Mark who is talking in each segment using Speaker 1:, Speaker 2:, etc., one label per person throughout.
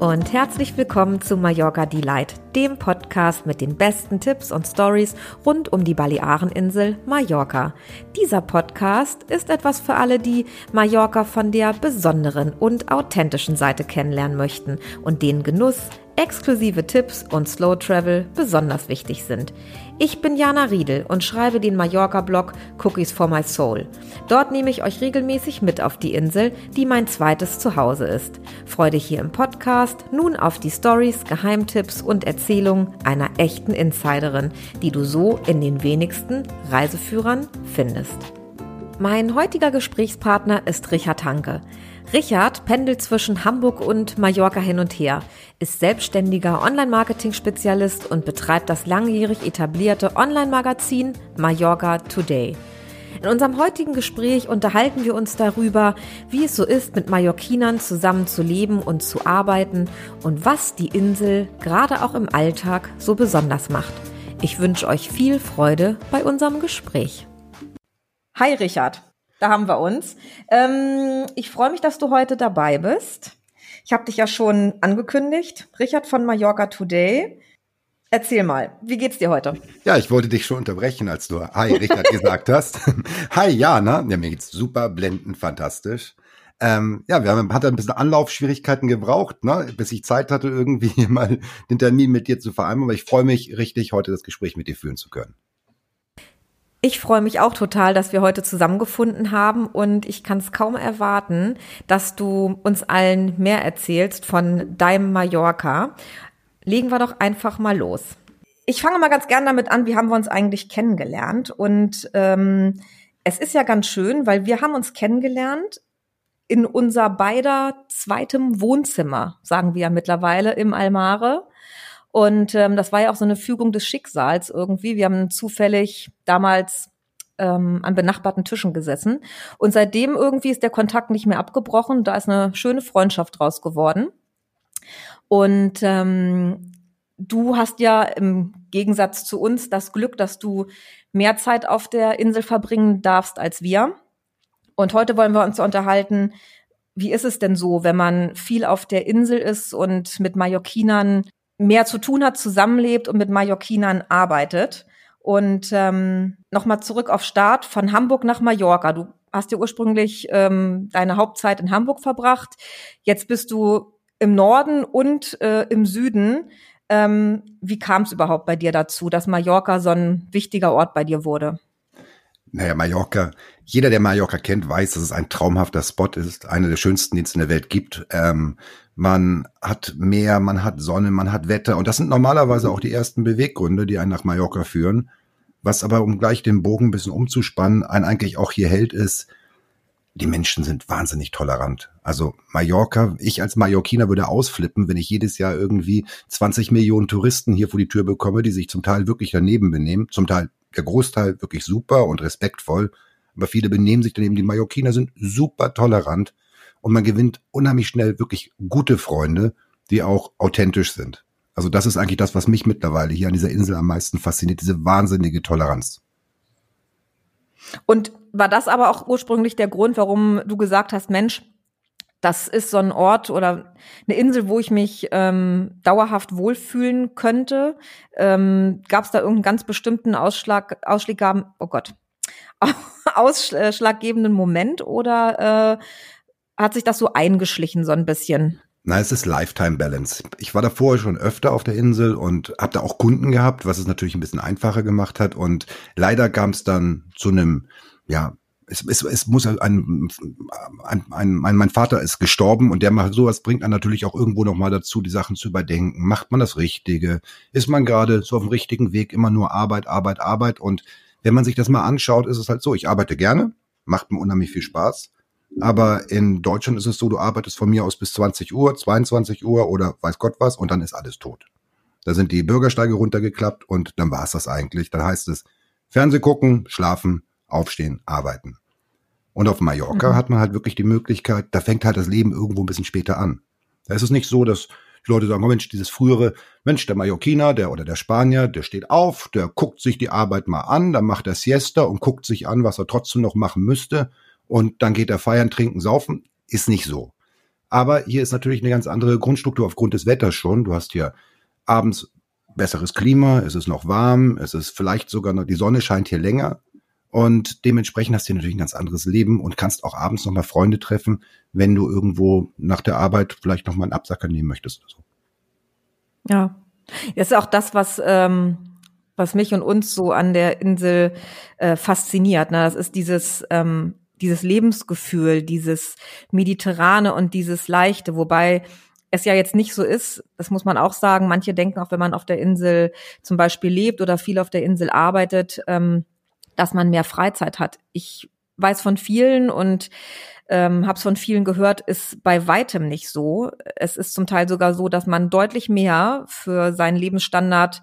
Speaker 1: und herzlich willkommen zu Mallorca Delight, dem Podcast mit den besten Tipps und Stories rund um die Baleareninsel Mallorca. Dieser Podcast ist etwas für alle, die Mallorca von der besonderen und authentischen Seite kennenlernen möchten und den Genuss, exklusive Tipps und Slow Travel besonders wichtig sind. Ich bin Jana Riedel und schreibe den Mallorca-Blog Cookies for My Soul. Dort nehme ich euch regelmäßig mit auf die Insel, die mein zweites Zuhause ist. Freue dich hier im Podcast nun auf die Stories, Geheimtipps und Erzählungen einer echten Insiderin, die du so in den wenigsten Reiseführern findest. Mein heutiger Gesprächspartner ist Richard Hanke. Richard pendelt zwischen Hamburg und Mallorca hin und her, ist selbstständiger Online-Marketing-Spezialist und betreibt das langjährig etablierte Online-Magazin Mallorca Today. In unserem heutigen Gespräch unterhalten wir uns darüber, wie es so ist, mit Mallorquinern zusammen zu leben und zu arbeiten und was die Insel gerade auch im Alltag so besonders macht. Ich wünsche euch viel Freude bei unserem Gespräch. Hi Richard. Da haben wir uns. Ähm, ich freue mich, dass du heute dabei bist. Ich habe dich ja schon angekündigt. Richard von Mallorca Today. Erzähl mal, wie geht's dir heute?
Speaker 2: Ja, ich wollte dich schon unterbrechen, als du Hi Richard gesagt hast. Hi Jana, ja, mir geht's super, blendend, fantastisch. Ähm, ja, wir haben hat ein bisschen Anlaufschwierigkeiten gebraucht, ne, bis ich Zeit hatte, irgendwie mal den Termin mit dir zu vereinbaren. Aber ich freue mich richtig, heute das Gespräch mit dir führen zu können.
Speaker 1: Ich freue mich auch total, dass wir heute zusammengefunden haben und ich kann es kaum erwarten, dass du uns allen mehr erzählst von deinem Mallorca. Legen wir doch einfach mal los. Ich fange mal ganz gern damit an, wie haben wir uns eigentlich kennengelernt? Und ähm, es ist ja ganz schön, weil wir haben uns kennengelernt in unser beider zweitem Wohnzimmer, sagen wir ja mittlerweile im Almare. Und ähm, das war ja auch so eine Fügung des Schicksals irgendwie. Wir haben zufällig damals ähm, an benachbarten Tischen gesessen. Und seitdem irgendwie ist der Kontakt nicht mehr abgebrochen. Da ist eine schöne Freundschaft draus geworden. Und ähm, du hast ja im Gegensatz zu uns das Glück, dass du mehr Zeit auf der Insel verbringen darfst als wir. Und heute wollen wir uns unterhalten, wie ist es denn so, wenn man viel auf der Insel ist und mit Mallorquinern mehr zu tun hat, zusammenlebt und mit Mallorquinern arbeitet. Und ähm, nochmal zurück auf Start von Hamburg nach Mallorca. Du hast ja ursprünglich ähm, deine Hauptzeit in Hamburg verbracht. Jetzt bist du im Norden und äh, im Süden. Ähm, wie kam es überhaupt bei dir dazu, dass Mallorca so ein wichtiger Ort bei dir wurde?
Speaker 2: Naja, Mallorca, jeder, der Mallorca kennt, weiß, dass es ein traumhafter Spot ist, einer der schönsten, die es in der Welt gibt. Ähm, man hat Meer, man hat Sonne, man hat Wetter. Und das sind normalerweise auch die ersten Beweggründe, die einen nach Mallorca führen. Was aber, um gleich den Bogen ein bisschen umzuspannen, einen eigentlich auch hier hält, ist, die Menschen sind wahnsinnig tolerant. Also Mallorca, ich als Mallorquiner würde ausflippen, wenn ich jedes Jahr irgendwie 20 Millionen Touristen hier vor die Tür bekomme, die sich zum Teil wirklich daneben benehmen. Zum Teil, der Großteil wirklich super und respektvoll. Aber viele benehmen sich daneben. Die Mallorquiner sind super tolerant und man gewinnt unheimlich schnell wirklich gute Freunde, die auch authentisch sind. Also das ist eigentlich das, was mich mittlerweile hier an dieser Insel am meisten fasziniert, diese wahnsinnige Toleranz.
Speaker 1: Und war das aber auch ursprünglich der Grund, warum du gesagt hast, Mensch, das ist so ein Ort oder eine Insel, wo ich mich ähm, dauerhaft wohlfühlen könnte. Ähm, Gab es da irgendeinen ganz bestimmten Ausschlag, Ausschlaggaben, oh Gott, ausschlaggebenden Moment oder äh, hat sich das so eingeschlichen so ein bisschen?
Speaker 2: Na, es ist Lifetime Balance. Ich war davor schon öfter auf der Insel und habe da auch Kunden gehabt, was es natürlich ein bisschen einfacher gemacht hat. Und leider kam es dann zu einem, ja, es, es, es muss ein, ein, ein, ein, mein Vater ist gestorben und der macht sowas bringt dann natürlich auch irgendwo noch mal dazu, die Sachen zu überdenken. Macht man das Richtige? Ist man gerade so auf dem richtigen Weg? Immer nur Arbeit, Arbeit, Arbeit. Und wenn man sich das mal anschaut, ist es halt so: Ich arbeite gerne, macht mir unheimlich viel Spaß. Aber in Deutschland ist es so, du arbeitest von mir aus bis 20 Uhr, 22 Uhr oder weiß Gott was und dann ist alles tot. Da sind die Bürgersteige runtergeklappt und dann war es das eigentlich. Dann heißt es Fernseh gucken, schlafen, aufstehen, arbeiten. Und auf Mallorca mhm. hat man halt wirklich die Möglichkeit, da fängt halt das Leben irgendwo ein bisschen später an. Da ist es nicht so, dass die Leute sagen, oh Mensch, dieses frühere, Mensch, der Mallorquiner, der oder der Spanier, der steht auf, der guckt sich die Arbeit mal an, dann macht er Siesta und guckt sich an, was er trotzdem noch machen müsste und dann geht er feiern, trinken, saufen. Ist nicht so. Aber hier ist natürlich eine ganz andere Grundstruktur aufgrund des Wetters schon. Du hast hier abends besseres Klima, es ist noch warm, es ist vielleicht sogar noch, die Sonne scheint hier länger. Und dementsprechend hast du natürlich ein ganz anderes Leben und kannst auch abends nochmal Freunde treffen, wenn du irgendwo nach der Arbeit vielleicht nochmal einen Absacker nehmen möchtest. Oder so.
Speaker 1: Ja, das ist auch das, was, ähm, was mich und uns so an der Insel äh, fasziniert. Ne? Das ist dieses, ähm, dieses Lebensgefühl, dieses Mediterrane und dieses Leichte, wobei es ja jetzt nicht so ist, das muss man auch sagen, manche denken auch, wenn man auf der Insel zum Beispiel lebt oder viel auf der Insel arbeitet, ähm, dass man mehr Freizeit hat. Ich weiß von vielen und ähm, habe es von vielen gehört, ist bei weitem nicht so. Es ist zum Teil sogar so, dass man deutlich mehr für seinen Lebensstandard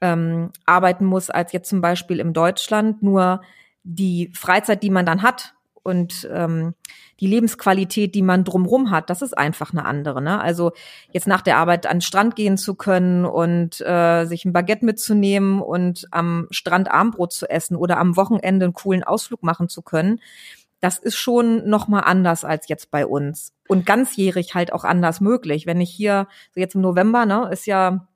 Speaker 1: ähm, arbeiten muss als jetzt zum Beispiel im Deutschland. Nur die Freizeit, die man dann hat und ähm, die Lebensqualität, die man drumrum hat, das ist einfach eine andere. Ne? Also jetzt nach der Arbeit an den Strand gehen zu können und äh, sich ein Baguette mitzunehmen und am Strand Armbrot zu essen oder am Wochenende einen coolen Ausflug machen zu können, das ist schon noch mal anders als jetzt bei uns und ganzjährig halt auch anders möglich. Wenn ich hier so jetzt im November, ne, ist ja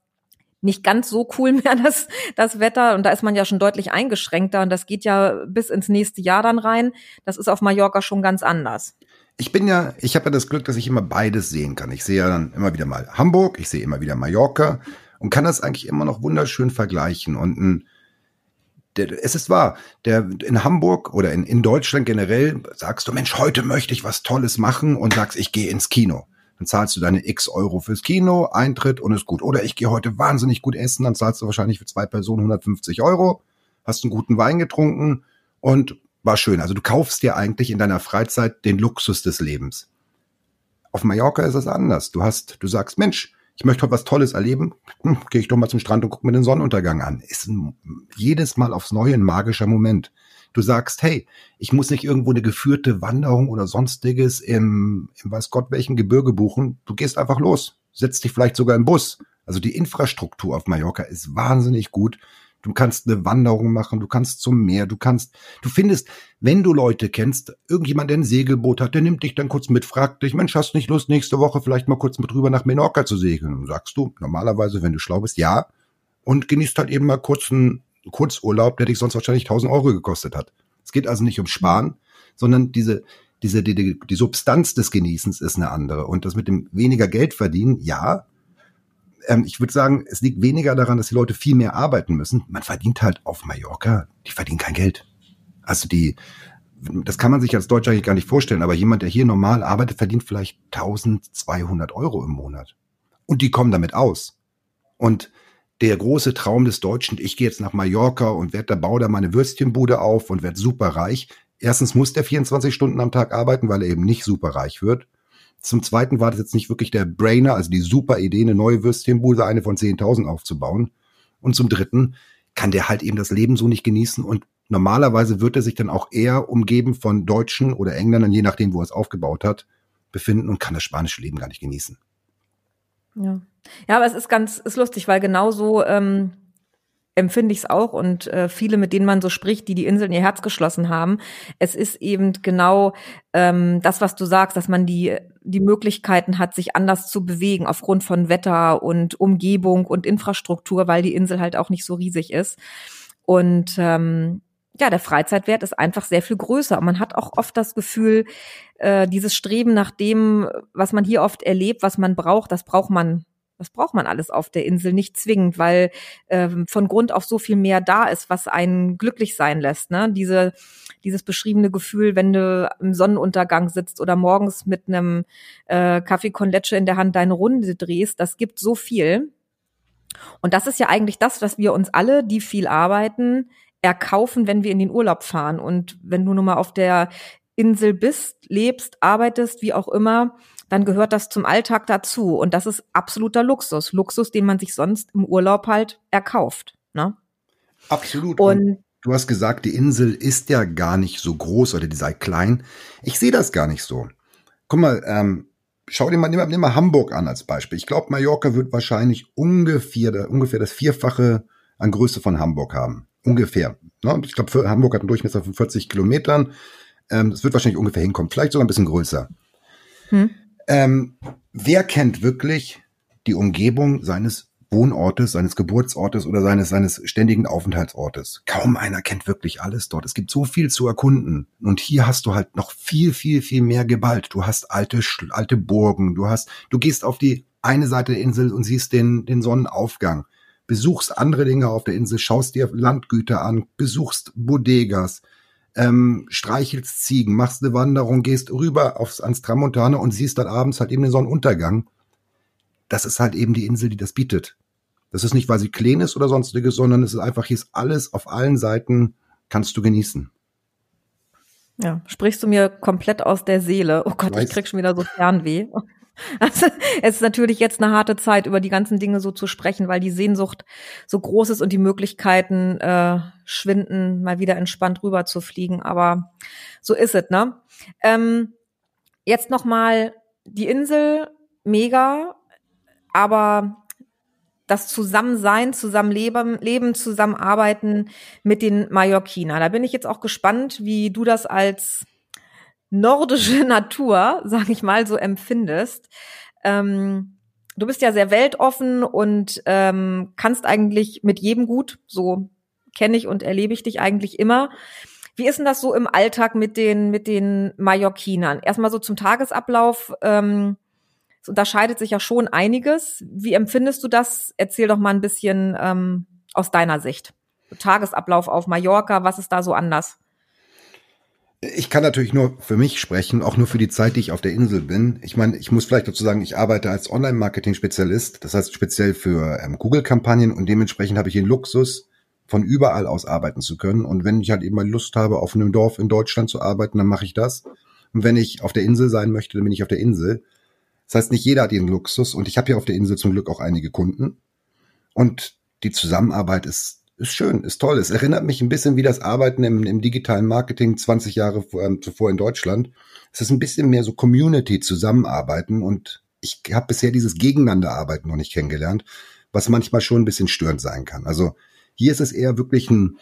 Speaker 1: nicht ganz so cool mehr das, das Wetter und da ist man ja schon deutlich eingeschränkter und das geht ja bis ins nächste Jahr dann rein. Das ist auf Mallorca schon ganz anders.
Speaker 2: Ich bin ja, ich habe ja das Glück, dass ich immer beides sehen kann. Ich sehe ja dann immer wieder mal Hamburg, ich sehe immer wieder Mallorca und kann das eigentlich immer noch wunderschön vergleichen. Und ein, der, es ist wahr, der in Hamburg oder in, in Deutschland generell sagst du, Mensch, heute möchte ich was Tolles machen und sagst, ich gehe ins Kino dann zahlst du deine x Euro fürs Kino, Eintritt und ist gut. Oder ich gehe heute wahnsinnig gut essen, dann zahlst du wahrscheinlich für zwei Personen 150 Euro, hast einen guten Wein getrunken und war schön. Also du kaufst dir eigentlich in deiner Freizeit den Luxus des Lebens. Auf Mallorca ist es anders. Du hast, du sagst, Mensch, ich möchte heute was Tolles erleben, hm, gehe ich doch mal zum Strand und guck mir den Sonnenuntergang an. Ist ein, jedes Mal aufs Neue ein magischer Moment du sagst, hey, ich muss nicht irgendwo eine geführte Wanderung oder sonstiges im, im weiß Gott welchen Gebirge buchen. Du gehst einfach los, setzt dich vielleicht sogar im Bus. Also die Infrastruktur auf Mallorca ist wahnsinnig gut. Du kannst eine Wanderung machen, du kannst zum Meer, du kannst, du findest, wenn du Leute kennst, irgendjemand, der ein Segelboot hat, der nimmt dich dann kurz mit, fragt dich, Mensch, hast du nicht Lust, nächste Woche vielleicht mal kurz mit rüber nach Menorca zu segeln? Und sagst du, normalerweise, wenn du schlau bist, ja. Und genießt halt eben mal kurz einen Kurzurlaub, der dich sonst wahrscheinlich 1000 Euro gekostet hat. Es geht also nicht um Sparen, sondern diese, diese, die, die, Substanz des Genießens ist eine andere. Und das mit dem weniger Geld verdienen, ja. Ähm, ich würde sagen, es liegt weniger daran, dass die Leute viel mehr arbeiten müssen. Man verdient halt auf Mallorca, die verdienen kein Geld. Also die, das kann man sich als Deutscher eigentlich gar nicht vorstellen, aber jemand, der hier normal arbeitet, verdient vielleicht 1200 Euro im Monat. Und die kommen damit aus. Und der große Traum des Deutschen, ich gehe jetzt nach Mallorca und werde da baue da meine Würstchenbude auf und werde super reich. Erstens muss der 24 Stunden am Tag arbeiten, weil er eben nicht super reich wird. Zum Zweiten war das jetzt nicht wirklich der Brainer, also die super Idee, eine neue Würstchenbude, eine von 10.000 aufzubauen. Und zum Dritten kann der halt eben das Leben so nicht genießen und normalerweise wird er sich dann auch eher umgeben von Deutschen oder Engländern, je nachdem, wo er es aufgebaut hat, befinden und kann das spanische Leben gar nicht genießen.
Speaker 1: Ja. Ja, aber es ist ganz, ist lustig, weil genauso ähm, empfinde ich es auch und äh, viele, mit denen man so spricht, die die Inseln ihr Herz geschlossen haben. Es ist eben genau ähm, das, was du sagst, dass man die die Möglichkeiten hat, sich anders zu bewegen aufgrund von Wetter und Umgebung und Infrastruktur, weil die Insel halt auch nicht so riesig ist. Und ähm, ja, der Freizeitwert ist einfach sehr viel größer. Und man hat auch oft das Gefühl, äh, dieses Streben nach dem, was man hier oft erlebt, was man braucht, das braucht man das braucht man alles auf der Insel nicht zwingend, weil ähm, von Grund auf so viel mehr da ist, was einen glücklich sein lässt. Ne? Diese, dieses beschriebene Gefühl, wenn du im Sonnenuntergang sitzt oder morgens mit einem äh, Kaffee con Leche in der Hand deine Runde drehst, das gibt so viel. Und das ist ja eigentlich das, was wir uns alle, die viel arbeiten, erkaufen, wenn wir in den Urlaub fahren. Und wenn du nun mal auf der Insel bist, lebst, arbeitest, wie auch immer, dann gehört das zum Alltag dazu. Und das ist absoluter Luxus. Luxus, den man sich sonst im Urlaub halt erkauft. Ne?
Speaker 2: Absolut. Und, du hast gesagt, die Insel ist ja gar nicht so groß oder die sei klein. Ich sehe das gar nicht so. Guck mal, ähm, schau dir mal, nimm nimm mal Hamburg an als Beispiel. Ich glaube, Mallorca wird wahrscheinlich ungefähr, ungefähr das Vierfache an Größe von Hamburg haben. Ungefähr. Ne? Ich glaube, Hamburg hat einen Durchmesser von 40 Kilometern. Ähm, das wird wahrscheinlich ungefähr hinkommen. Vielleicht sogar ein bisschen größer. Hm. Ähm, wer kennt wirklich die Umgebung seines Wohnortes, seines Geburtsortes oder seines, seines ständigen Aufenthaltsortes. Kaum einer kennt wirklich alles dort. Es gibt so viel zu erkunden. Und hier hast du halt noch viel, viel, viel mehr Gewalt. Du hast alte, alte Burgen. Du hast, du gehst auf die eine Seite der Insel und siehst den, den Sonnenaufgang. Besuchst andere Dinge auf der Insel, schaust dir Landgüter an, besuchst Bodegas, ähm, streichelst Ziegen, machst eine Wanderung, gehst rüber aufs, ans Tramontane und siehst dann abends halt eben den Sonnenuntergang. Das ist halt eben die Insel, die das bietet. Das ist nicht, weil sie klein ist oder sonstiges, sondern es ist einfach, hier ist alles auf allen Seiten, kannst du genießen.
Speaker 1: Ja, sprichst du mir komplett aus der Seele. Oh Gott, ich krieg schon wieder so Fernweh. Also, es ist natürlich jetzt eine harte Zeit, über die ganzen Dinge so zu sprechen, weil die Sehnsucht so groß ist und die Möglichkeiten äh, schwinden, mal wieder entspannt rüber zu fliegen. Aber so ist es, ne? Ähm, jetzt noch mal die Insel, mega, aber das Zusammensein, Zusammenleben, Leben, Zusammenarbeiten mit den Mallorquiner. Da bin ich jetzt auch gespannt, wie du das als nordische Natur, sag ich mal, so empfindest. Ähm, du bist ja sehr weltoffen und ähm, kannst eigentlich mit jedem gut. So kenne ich und erlebe ich dich eigentlich immer. Wie ist denn das so im Alltag mit den mit den Mallorquinern? Erstmal so zum Tagesablauf. Ähm, es unterscheidet sich ja schon einiges. Wie empfindest du das? Erzähl doch mal ein bisschen ähm, aus deiner Sicht. Tagesablauf auf Mallorca, was ist da so anders?
Speaker 2: Ich kann natürlich nur für mich sprechen, auch nur für die Zeit, die ich auf der Insel bin. Ich meine, ich muss vielleicht dazu sagen, ich arbeite als Online-Marketing-Spezialist, das heißt speziell für ähm, Google-Kampagnen und dementsprechend habe ich den Luxus, von überall aus arbeiten zu können. Und wenn ich halt eben mal Lust habe, auf einem Dorf in Deutschland zu arbeiten, dann mache ich das. Und wenn ich auf der Insel sein möchte, dann bin ich auf der Insel. Das heißt, nicht jeder hat den Luxus und ich habe hier auf der Insel zum Glück auch einige Kunden. Und die Zusammenarbeit ist ist schön, ist toll. Es erinnert mich ein bisschen wie das Arbeiten im, im digitalen Marketing 20 Jahre ähm, zuvor in Deutschland. Es ist ein bisschen mehr so Community zusammenarbeiten und ich habe bisher dieses Gegeneinanderarbeiten noch nicht kennengelernt, was manchmal schon ein bisschen störend sein kann. Also hier ist es eher wirklich ein,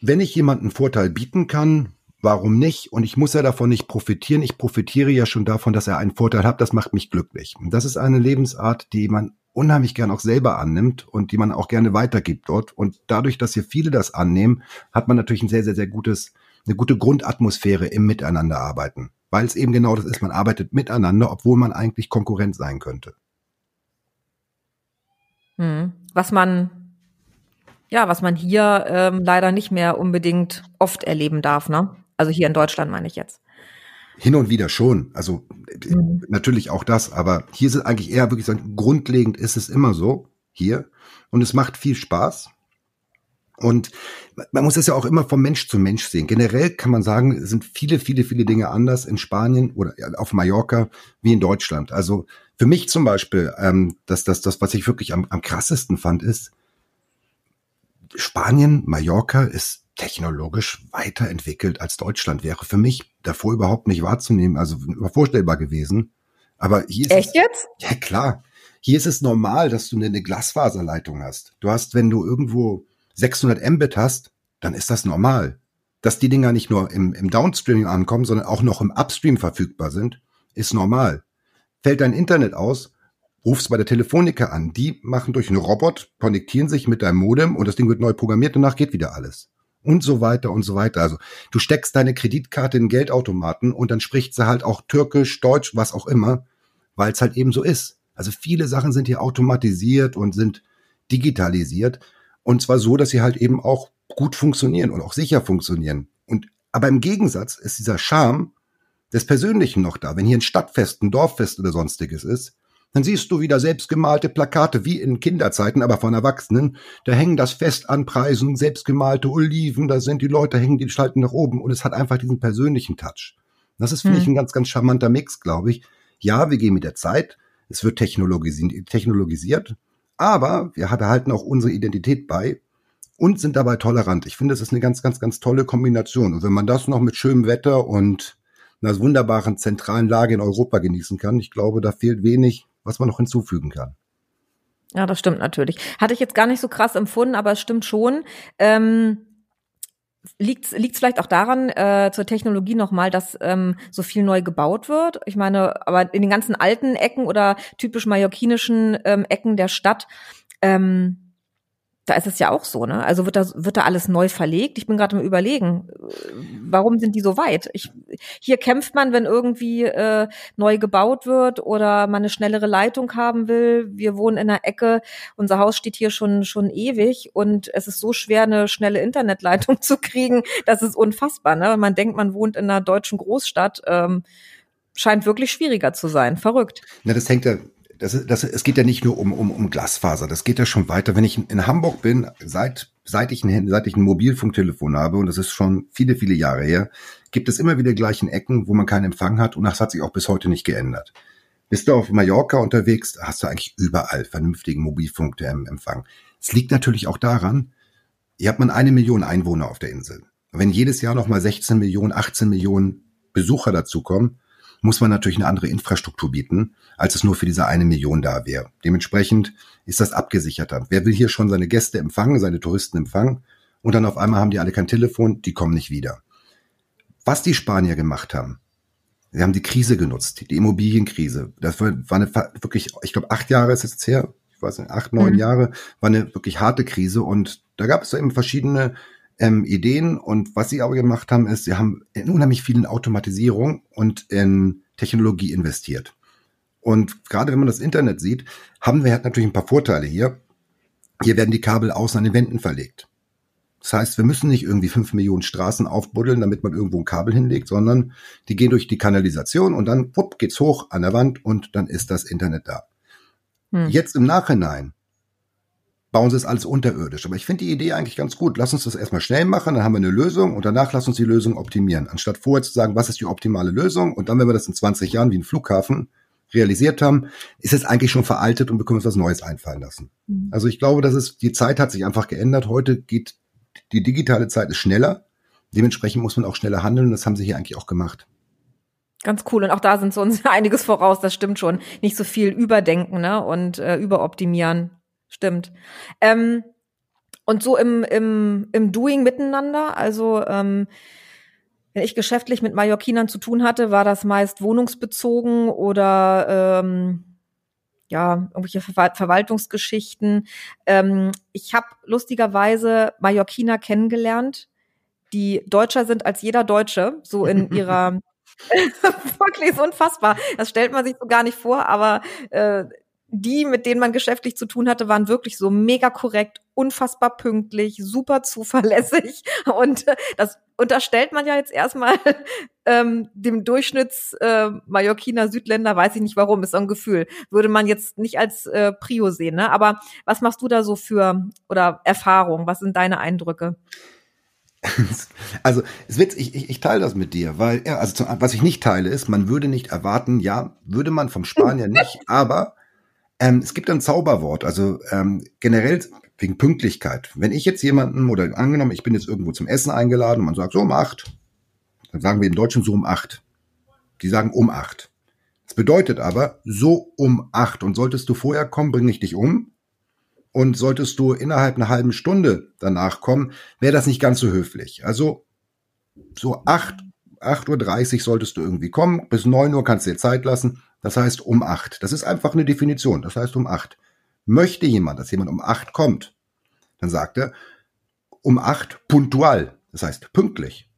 Speaker 2: wenn ich jemanden Vorteil bieten kann, warum nicht? Und ich muss ja davon nicht profitieren. Ich profitiere ja schon davon, dass er einen Vorteil hat. Das macht mich glücklich. Und das ist eine Lebensart, die man unheimlich gern auch selber annimmt und die man auch gerne weitergibt dort. Und dadurch, dass hier viele das annehmen, hat man natürlich ein sehr, sehr, sehr gutes, eine gute Grundatmosphäre im Miteinanderarbeiten. Weil es eben genau das ist, man arbeitet miteinander, obwohl man eigentlich Konkurrent sein könnte.
Speaker 1: Hm. Was man, ja, was man hier ähm, leider nicht mehr unbedingt oft erleben darf, ne? Also hier in Deutschland meine ich jetzt.
Speaker 2: Hin und wieder schon. Also mhm. natürlich auch das, aber hier ist es eigentlich eher wirklich sagen, grundlegend ist es immer so hier und es macht viel Spaß. Und man muss es ja auch immer vom Mensch zu Mensch sehen. Generell kann man sagen, sind viele, viele, viele Dinge anders in Spanien oder auf Mallorca wie in Deutschland. Also für mich zum Beispiel, ähm, das, das, das, was ich wirklich am, am krassesten fand, ist, Spanien, Mallorca ist technologisch weiterentwickelt als Deutschland wäre für mich davor überhaupt nicht wahrzunehmen, also vorstellbar gewesen. Aber hier ist
Speaker 1: Echt
Speaker 2: es,
Speaker 1: jetzt?
Speaker 2: Ja, klar. Hier ist es normal, dass du eine Glasfaserleitung hast. Du hast, wenn du irgendwo 600 Mbit hast, dann ist das normal. Dass die Dinger nicht nur im, im Downstream ankommen, sondern auch noch im Upstream verfügbar sind, ist normal. Fällt dein Internet aus, rufst bei der Telefonica an. Die machen durch einen Robot, konnektieren sich mit deinem Modem und das Ding wird neu programmiert, danach geht wieder alles und so weiter und so weiter. Also du steckst deine Kreditkarte in Geldautomaten und dann spricht sie halt auch Türkisch, Deutsch, was auch immer, weil es halt eben so ist. Also viele Sachen sind hier automatisiert und sind digitalisiert und zwar so, dass sie halt eben auch gut funktionieren und auch sicher funktionieren. Und aber im Gegensatz ist dieser Charme des Persönlichen noch da. Wenn hier ein Stadtfest, ein Dorffest oder sonstiges ist, dann siehst du wieder selbstgemalte Plakate wie in Kinderzeiten, aber von Erwachsenen. Da hängen das Fest an Preisen, selbstgemalte Oliven, da sind die Leute, hängen die Schalten nach oben und es hat einfach diesen persönlichen Touch. Das ist, finde hm. ich, ein ganz, ganz charmanter Mix, glaube ich. Ja, wir gehen mit der Zeit. Es wird technologisiert, aber wir behalten auch unsere Identität bei und sind dabei tolerant. Ich finde, es ist eine ganz, ganz, ganz tolle Kombination. Und wenn man das noch mit schönem Wetter und einer wunderbaren zentralen Lage in Europa genießen kann, ich glaube, da fehlt wenig, was man noch hinzufügen kann.
Speaker 1: Ja, das stimmt natürlich. Hatte ich jetzt gar nicht so krass empfunden, aber es stimmt schon. Ähm, Liegt es vielleicht auch daran, äh, zur Technologie nochmal, dass ähm, so viel neu gebaut wird? Ich meine, aber in den ganzen alten Ecken oder typisch mallorquinischen ähm, Ecken der Stadt, ähm, da ist es ja auch so, ne? Also wird da, wird da alles neu verlegt? Ich bin gerade im Überlegen, warum sind die so weit? Ich, hier kämpft man, wenn irgendwie äh, neu gebaut wird oder man eine schnellere Leitung haben will. Wir wohnen in einer Ecke, unser Haus steht hier schon, schon ewig und es ist so schwer, eine schnelle Internetleitung zu kriegen. Das ist unfassbar, ne? Man denkt, man wohnt in einer deutschen Großstadt. Ähm, scheint wirklich schwieriger zu sein. Verrückt.
Speaker 2: Na, das hängt ja das, das, es geht ja nicht nur um, um, um Glasfaser, das geht ja schon weiter. Wenn ich in Hamburg bin, seit, seit, ich ein, seit ich ein Mobilfunktelefon habe, und das ist schon viele, viele Jahre her, gibt es immer wieder gleichen Ecken, wo man keinen Empfang hat, und das hat sich auch bis heute nicht geändert. Bist du auf Mallorca unterwegs, hast du eigentlich überall vernünftigen Mobilfunkempfang. Es liegt natürlich auch daran, hier hat man eine Million Einwohner auf der Insel. Wenn jedes Jahr nochmal 16 Millionen, 18 Millionen Besucher dazukommen, muss man natürlich eine andere Infrastruktur bieten, als es nur für diese eine Million da wäre. Dementsprechend ist das abgesicherter. Wer will hier schon seine Gäste empfangen, seine Touristen empfangen und dann auf einmal haben die alle kein Telefon, die kommen nicht wieder. Was die Spanier gemacht haben, sie haben die Krise genutzt, die Immobilienkrise. Das war eine wirklich, ich glaube, acht Jahre ist es jetzt her, ich weiß nicht, acht, neun mhm. Jahre, war eine wirklich harte Krise und da gab es eben verschiedene ähm, Ideen und was sie aber gemacht haben, ist, sie haben in unheimlich vielen Automatisierung und in Technologie investiert. Und gerade wenn man das Internet sieht, haben wir halt natürlich ein paar Vorteile hier. Hier werden die Kabel außen an den Wänden verlegt. Das heißt, wir müssen nicht irgendwie fünf Millionen Straßen aufbuddeln, damit man irgendwo ein Kabel hinlegt, sondern die gehen durch die Kanalisation und dann wupp, geht's hoch an der Wand und dann ist das Internet da. Hm. Jetzt im Nachhinein bauen sie es alles unterirdisch. Aber ich finde die Idee eigentlich ganz gut. Lass uns das erstmal schnell machen, dann haben wir eine Lösung und danach lass uns die Lösung optimieren. Anstatt vorher zu sagen, was ist die optimale Lösung und dann, wenn wir das in 20 Jahren wie ein Flughafen realisiert haben, ist es eigentlich schon veraltet und wir können uns was Neues einfallen lassen. Mhm. Also ich glaube, dass es, die Zeit hat sich einfach geändert. Heute geht die digitale Zeit ist schneller. Dementsprechend muss man auch schneller handeln und das haben sie hier eigentlich auch gemacht.
Speaker 1: Ganz cool. Und auch da sind so uns einiges voraus, das stimmt schon. Nicht so viel überdenken ne? und äh, überoptimieren. Stimmt. Ähm, und so im, im, im Doing miteinander, also ähm, wenn ich geschäftlich mit Mallorquinern zu tun hatte, war das meist wohnungsbezogen oder ähm, ja, irgendwelche Ver Verwaltungsgeschichten. Ähm, ich habe lustigerweise Mallorquiner kennengelernt, die deutscher sind als jeder Deutsche, so in ihrer wirklich ist unfassbar. Das stellt man sich so gar nicht vor, aber äh, die, mit denen man geschäftlich zu tun hatte, waren wirklich so mega korrekt, unfassbar pünktlich, super zuverlässig. Und äh, das unterstellt man ja jetzt erstmal ähm, dem Durchschnitts äh, Mallorquiner Südländer, weiß ich nicht warum, ist so ein Gefühl. Würde man jetzt nicht als äh, Prio sehen, ne? Aber was machst du da so für oder Erfahrung? Was sind deine Eindrücke?
Speaker 2: Also, es wird, ich, ich, ich teile das mit dir, weil, ja, also was ich nicht teile, ist, man würde nicht erwarten, ja, würde man vom Spanier nicht, aber ähm, es gibt ein Zauberwort, also ähm, generell wegen Pünktlichkeit. Wenn ich jetzt jemanden oder angenommen, ich bin jetzt irgendwo zum Essen eingeladen und man sagt so um acht, dann sagen wir in Deutschen so um acht. Die sagen um acht. Das bedeutet aber so um acht. Und solltest du vorher kommen, bringe ich dich um. Und solltest du innerhalb einer halben Stunde danach kommen, wäre das nicht ganz so höflich. Also so acht, acht Uhr dreißig solltest du irgendwie kommen. Bis neun Uhr kannst du dir Zeit lassen. Das heißt um acht. Das ist einfach eine Definition. Das heißt um acht. Möchte jemand, dass jemand um acht kommt, dann sagt er um acht punktual. Das heißt pünktlich.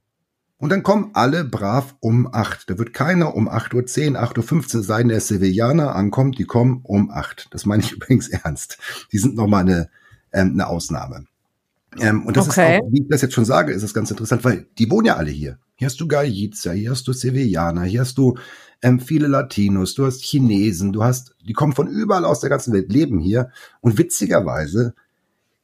Speaker 2: Und dann kommen alle brav um acht. Da wird keiner um acht Uhr, zehn, acht Uhr, fünfzehn sein, der Sevillaner ankommt. Die kommen um acht. Das meine ich übrigens ernst. Die sind nochmal eine, ähm, eine Ausnahme. Ähm, und das okay. ist auch, wie ich das jetzt schon sage, ist das ganz interessant, weil die wohnen ja alle hier. Hier hast du Galicia, hier hast du Sevillaner, hier hast du ähm, viele Latinos, du hast Chinesen, du hast, die kommen von überall aus der ganzen Welt, leben hier. Und witzigerweise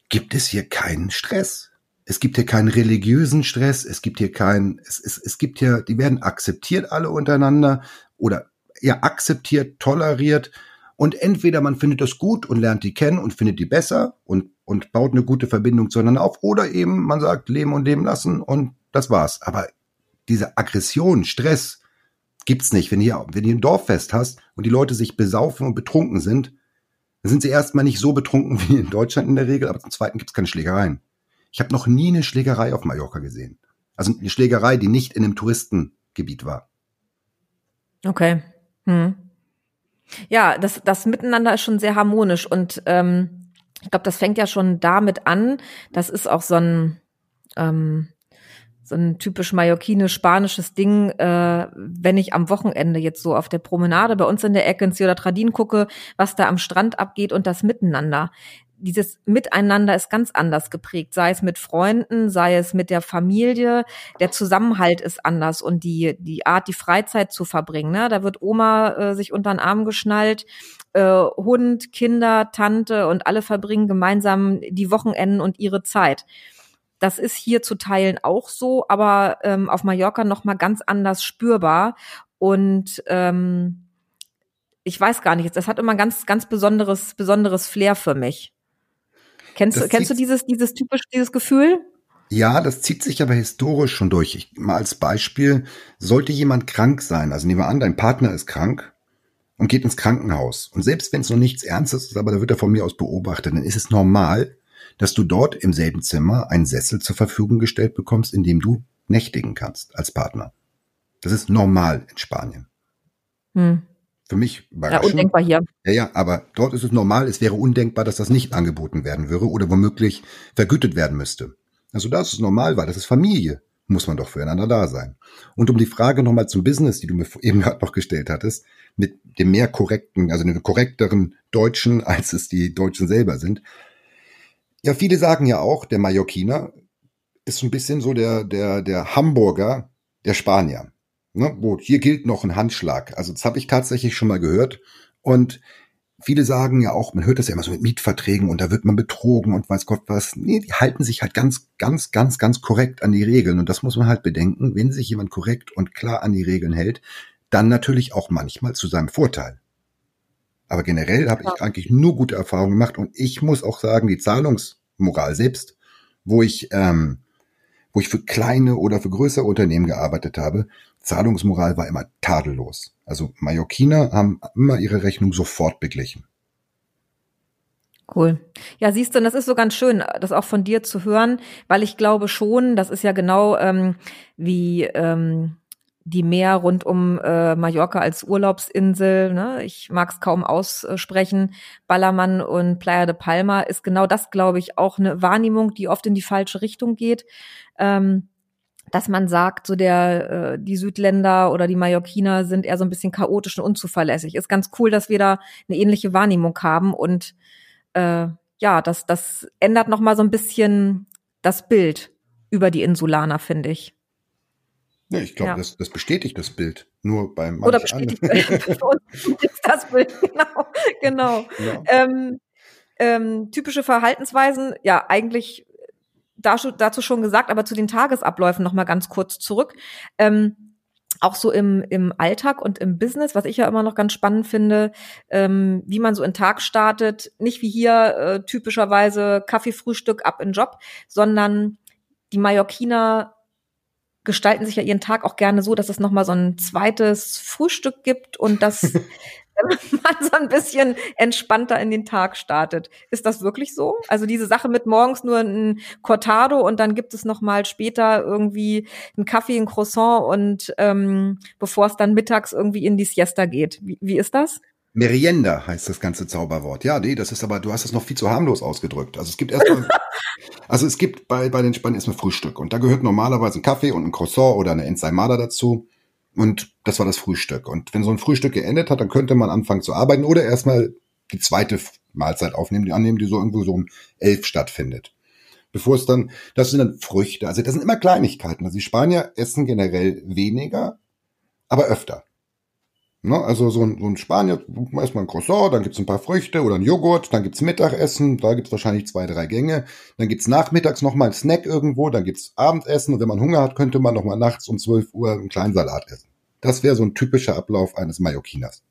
Speaker 2: gibt es hier keinen Stress. Es gibt hier keinen religiösen Stress, es gibt hier keinen, es, es, es gibt hier, die werden akzeptiert alle untereinander oder ja, akzeptiert, toleriert. Und entweder man findet das gut und lernt die kennen und findet die besser und, und baut eine gute Verbindung zueinander auf, oder eben man sagt, leben und leben lassen und das war's. Aber diese Aggression, Stress, Gibt's nicht. Wenn hier, wenn hier ein Dorffest hast und die Leute sich besaufen und betrunken sind, dann sind sie erstmal nicht so betrunken wie in Deutschland in der Regel, aber zum Zweiten gibt's keine Schlägereien. Ich habe noch nie eine Schlägerei auf Mallorca gesehen. Also eine Schlägerei, die nicht in einem Touristengebiet war.
Speaker 1: Okay. Hm. Ja, das, das Miteinander ist schon sehr harmonisch und ähm, ich glaube, das fängt ja schon damit an. Das ist auch so ein ähm, so ein typisch mallorquinisch-spanisches Ding, äh, wenn ich am Wochenende jetzt so auf der Promenade bei uns in der Ecke ins Ciudad Tradin gucke, was da am Strand abgeht und das Miteinander. Dieses Miteinander ist ganz anders geprägt, sei es mit Freunden, sei es mit der Familie. Der Zusammenhalt ist anders und die, die Art, die Freizeit zu verbringen. Ne? Da wird Oma äh, sich unter den Arm geschnallt, äh, Hund, Kinder, Tante und alle verbringen gemeinsam die Wochenenden und ihre Zeit. Das ist hier zu Teilen auch so, aber ähm, auf Mallorca noch mal ganz anders spürbar. Und ähm, ich weiß gar nicht, das hat immer ein ganz, ganz besonderes, besonderes Flair für mich. Kennst, du, kennst du dieses, dieses typisch, dieses Gefühl?
Speaker 2: Ja, das zieht sich aber historisch schon durch. Ich, mal als Beispiel, sollte jemand krank sein, also nehmen wir an, dein Partner ist krank und geht ins Krankenhaus. Und selbst wenn es noch nichts Ernstes ist, aber da wird er von mir aus beobachtet, dann ist es normal, dass du dort im selben Zimmer einen Sessel zur Verfügung gestellt bekommst, in dem du nächtigen kannst als Partner. Das ist normal in Spanien. Hm. Für mich
Speaker 1: war Ja, undenkbar hier.
Speaker 2: Ja, ja, aber dort ist es normal. Es wäre undenkbar, dass das nicht angeboten werden würde oder womöglich vergütet werden müsste. Also da ist es normal, weil das ist Familie. Muss man doch füreinander da sein. Und um die Frage nochmal zum Business, die du mir eben gerade noch gestellt hattest, mit dem mehr korrekten, also dem korrekteren Deutschen, als es die Deutschen selber sind, ja, viele sagen ja auch, der Mallorquiner ist so ein bisschen so der, der, der Hamburger der Spanier. Ne? Wo hier gilt noch ein Handschlag. Also das habe ich tatsächlich schon mal gehört. Und viele sagen ja auch, man hört das ja immer so mit Mietverträgen und da wird man betrogen und weiß Gott was. Nee, die halten sich halt ganz, ganz, ganz, ganz korrekt an die Regeln. Und das muss man halt bedenken. Wenn sich jemand korrekt und klar an die Regeln hält, dann natürlich auch manchmal zu seinem Vorteil. Aber generell habe ich eigentlich nur gute Erfahrungen gemacht und ich muss auch sagen, die Zahlungsmoral selbst, wo ich, ähm, wo ich für kleine oder für größere Unternehmen gearbeitet habe, Zahlungsmoral war immer tadellos. Also Mallorquiner haben immer ihre Rechnung sofort beglichen.
Speaker 1: Cool. Ja, siehst du, und das ist so ganz schön, das auch von dir zu hören, weil ich glaube schon, das ist ja genau ähm, wie ähm, die Meer rund um äh, Mallorca als Urlaubsinsel, ne? ich mag es kaum aussprechen, Ballermann und Playa de Palma ist genau das, glaube ich, auch eine Wahrnehmung, die oft in die falsche Richtung geht. Ähm, dass man sagt, so der äh, die Südländer oder die Mallorquiner sind eher so ein bisschen chaotisch und unzuverlässig. Ist ganz cool, dass wir da eine ähnliche Wahrnehmung haben und äh, ja, das das ändert noch mal so ein bisschen das Bild über die Insulaner, finde ich.
Speaker 2: Ja, ich glaube, ja. das, das bestätigt das Bild. Nur beim
Speaker 1: Oder bestätigt das Bild, genau. genau. Ja. Ähm, ähm, typische Verhaltensweisen, ja, eigentlich dazu schon gesagt, aber zu den Tagesabläufen noch mal ganz kurz zurück. Ähm, auch so im, im Alltag und im Business, was ich ja immer noch ganz spannend finde, ähm, wie man so einen Tag startet, nicht wie hier äh, typischerweise Kaffee, Frühstück, ab in Job, sondern die Mallorquiner gestalten sich ja ihren Tag auch gerne so, dass es nochmal so ein zweites Frühstück gibt und dass man so ein bisschen entspannter in den Tag startet. Ist das wirklich so? Also diese Sache mit morgens nur ein Cortado und dann gibt es nochmal später irgendwie einen Kaffee, ein Croissant und ähm, bevor es dann mittags irgendwie in die Siesta geht. Wie, wie ist das?
Speaker 2: Merienda heißt das ganze Zauberwort. Ja, nee, das ist aber, du hast es noch viel zu harmlos ausgedrückt. Also es gibt erstmal, also es gibt bei, bei den Spaniern erstmal Frühstück und da gehört normalerweise ein Kaffee und ein Croissant oder eine Ensaimada dazu. Und das war das Frühstück. Und wenn so ein Frühstück geendet hat, dann könnte man anfangen zu arbeiten oder erstmal die zweite Mahlzeit aufnehmen, die annehmen, die so irgendwo so um elf stattfindet. Bevor es dann, das sind dann Früchte. Also das sind immer Kleinigkeiten. Also die Spanier essen generell weniger, aber öfter. Ne? Also so ein, so ein Spanier, erstmal ein Croissant, dann gibt's ein paar Früchte oder ein Joghurt, dann gibt's Mittagessen, da gibt's wahrscheinlich zwei, drei Gänge. Dann gibt's nachmittags nochmal ein Snack irgendwo, dann gibt's Abendessen und wenn man Hunger hat, könnte man nochmal nachts um 12 Uhr einen kleinen Salat essen. Das wäre so ein typischer Ablauf eines Mallorquiners.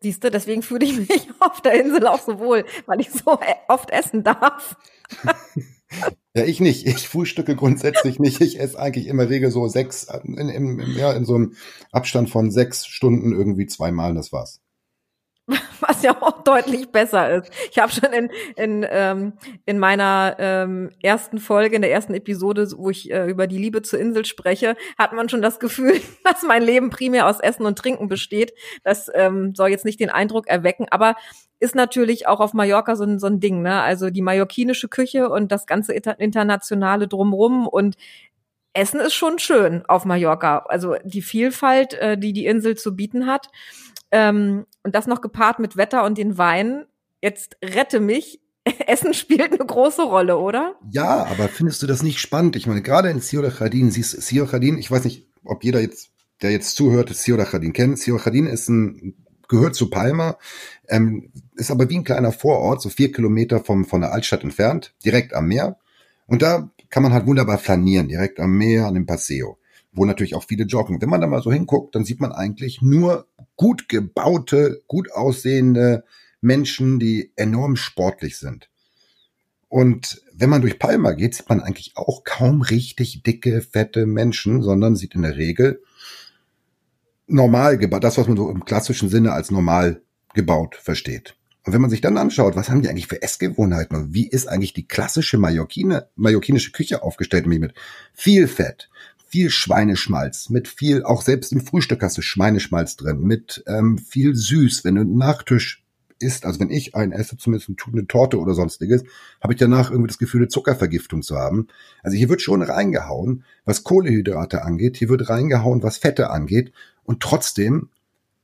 Speaker 1: Siehst du, deswegen fühle ich mich auf der Insel auch so wohl, weil ich so oft essen darf.
Speaker 2: Ja, ich nicht. Ich frühstücke grundsätzlich nicht. Ich esse eigentlich immer Regel so sechs, in, in, ja, in so einem Abstand von sechs Stunden irgendwie zweimal, das war's.
Speaker 1: was ja auch deutlich besser ist. Ich habe schon in, in, ähm, in meiner ähm, ersten Folge, in der ersten Episode, wo ich äh, über die Liebe zur Insel spreche, hat man schon das Gefühl, dass mein Leben primär aus Essen und Trinken besteht. Das ähm, soll jetzt nicht den Eindruck erwecken, aber ist natürlich auch auf Mallorca so ein, so ein Ding, ne? Also die mallorquinische Küche und das ganze internationale drumrum und Essen ist schon schön auf Mallorca. Also die Vielfalt, äh, die die Insel zu bieten hat. Ähm, und das noch gepaart mit Wetter und den Wein. Jetzt rette mich. Essen spielt eine große Rolle, oder?
Speaker 2: Ja, aber findest du das nicht spannend? Ich meine, gerade in Ciudad Jardín, siehst Ciudad Jardín, ich weiß nicht, ob jeder jetzt, der jetzt zuhört, Ciudad Jardín kennt. Ciudad Jardín ist ein, gehört zu Palma, ähm, ist aber wie ein kleiner Vorort, so vier Kilometer vom, von der Altstadt entfernt, direkt am Meer. Und da kann man halt wunderbar flanieren, direkt am Meer, an dem Paseo wo natürlich auch viele joggen. Wenn man da mal so hinguckt, dann sieht man eigentlich nur gut gebaute, gut aussehende Menschen, die enorm sportlich sind. Und wenn man durch Palma geht, sieht man eigentlich auch kaum richtig dicke, fette Menschen, sondern sieht in der Regel normal gebaut, das, was man so im klassischen Sinne als normal gebaut versteht. Und wenn man sich dann anschaut, was haben die eigentlich für Essgewohnheiten und wie ist eigentlich die klassische Mallorquine, mallorquinische Küche aufgestellt, nämlich mit viel Fett, viel Schweineschmalz, mit viel, auch selbst im Frühstück hast du Schweineschmalz drin, mit ähm, viel süß. Wenn du einen Nachtisch isst, also wenn ich einen esse, zumindest eine Torte oder sonstiges, habe ich danach irgendwie das Gefühl, eine Zuckervergiftung zu haben. Also hier wird schon reingehauen, was Kohlehydrate angeht, hier wird reingehauen, was Fette angeht. Und trotzdem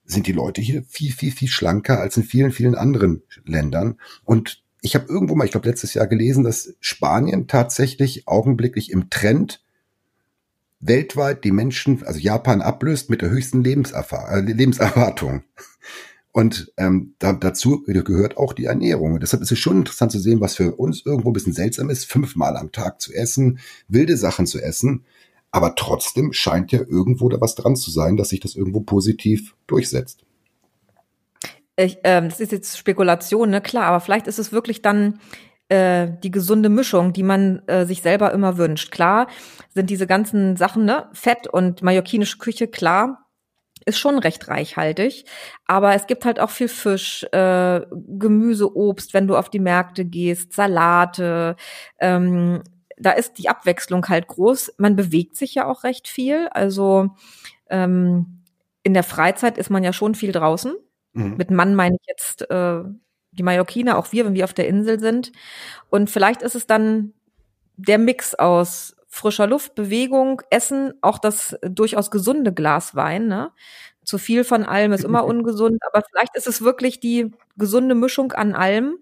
Speaker 2: sind die Leute hier viel, viel, viel schlanker als in vielen, vielen anderen Ländern. Und ich habe irgendwo mal, ich glaube letztes Jahr gelesen, dass Spanien tatsächlich augenblicklich im Trend weltweit die Menschen, also Japan ablöst mit der höchsten Lebenserfahr äh, Lebenserwartung. Und ähm, da, dazu gehört auch die Ernährung. Deshalb ist es schon interessant zu sehen, was für uns irgendwo ein bisschen seltsam ist, fünfmal am Tag zu essen, wilde Sachen zu essen. Aber trotzdem scheint ja irgendwo da was dran zu sein, dass sich das irgendwo positiv durchsetzt.
Speaker 1: Ich, ähm, das ist jetzt Spekulation, ne? Klar, aber vielleicht ist es wirklich dann äh, die gesunde Mischung, die man äh, sich selber immer wünscht. Klar sind diese ganzen Sachen, ne, Fett und mallorquinische Küche, klar, ist schon recht reichhaltig. Aber es gibt halt auch viel Fisch, äh, Gemüse, Obst, wenn du auf die Märkte gehst, Salate. Ähm, da ist die Abwechslung halt groß. Man bewegt sich ja auch recht viel. Also ähm, in der Freizeit ist man ja schon viel draußen. Mhm. Mit Mann meine ich jetzt äh, die Mallorquiner, auch wir, wenn wir auf der Insel sind. Und vielleicht ist es dann der Mix aus frischer Luft, Bewegung, Essen, auch das durchaus gesunde Glas Wein. Ne? Zu viel von allem ist immer ungesund, aber vielleicht ist es wirklich die gesunde Mischung an allem.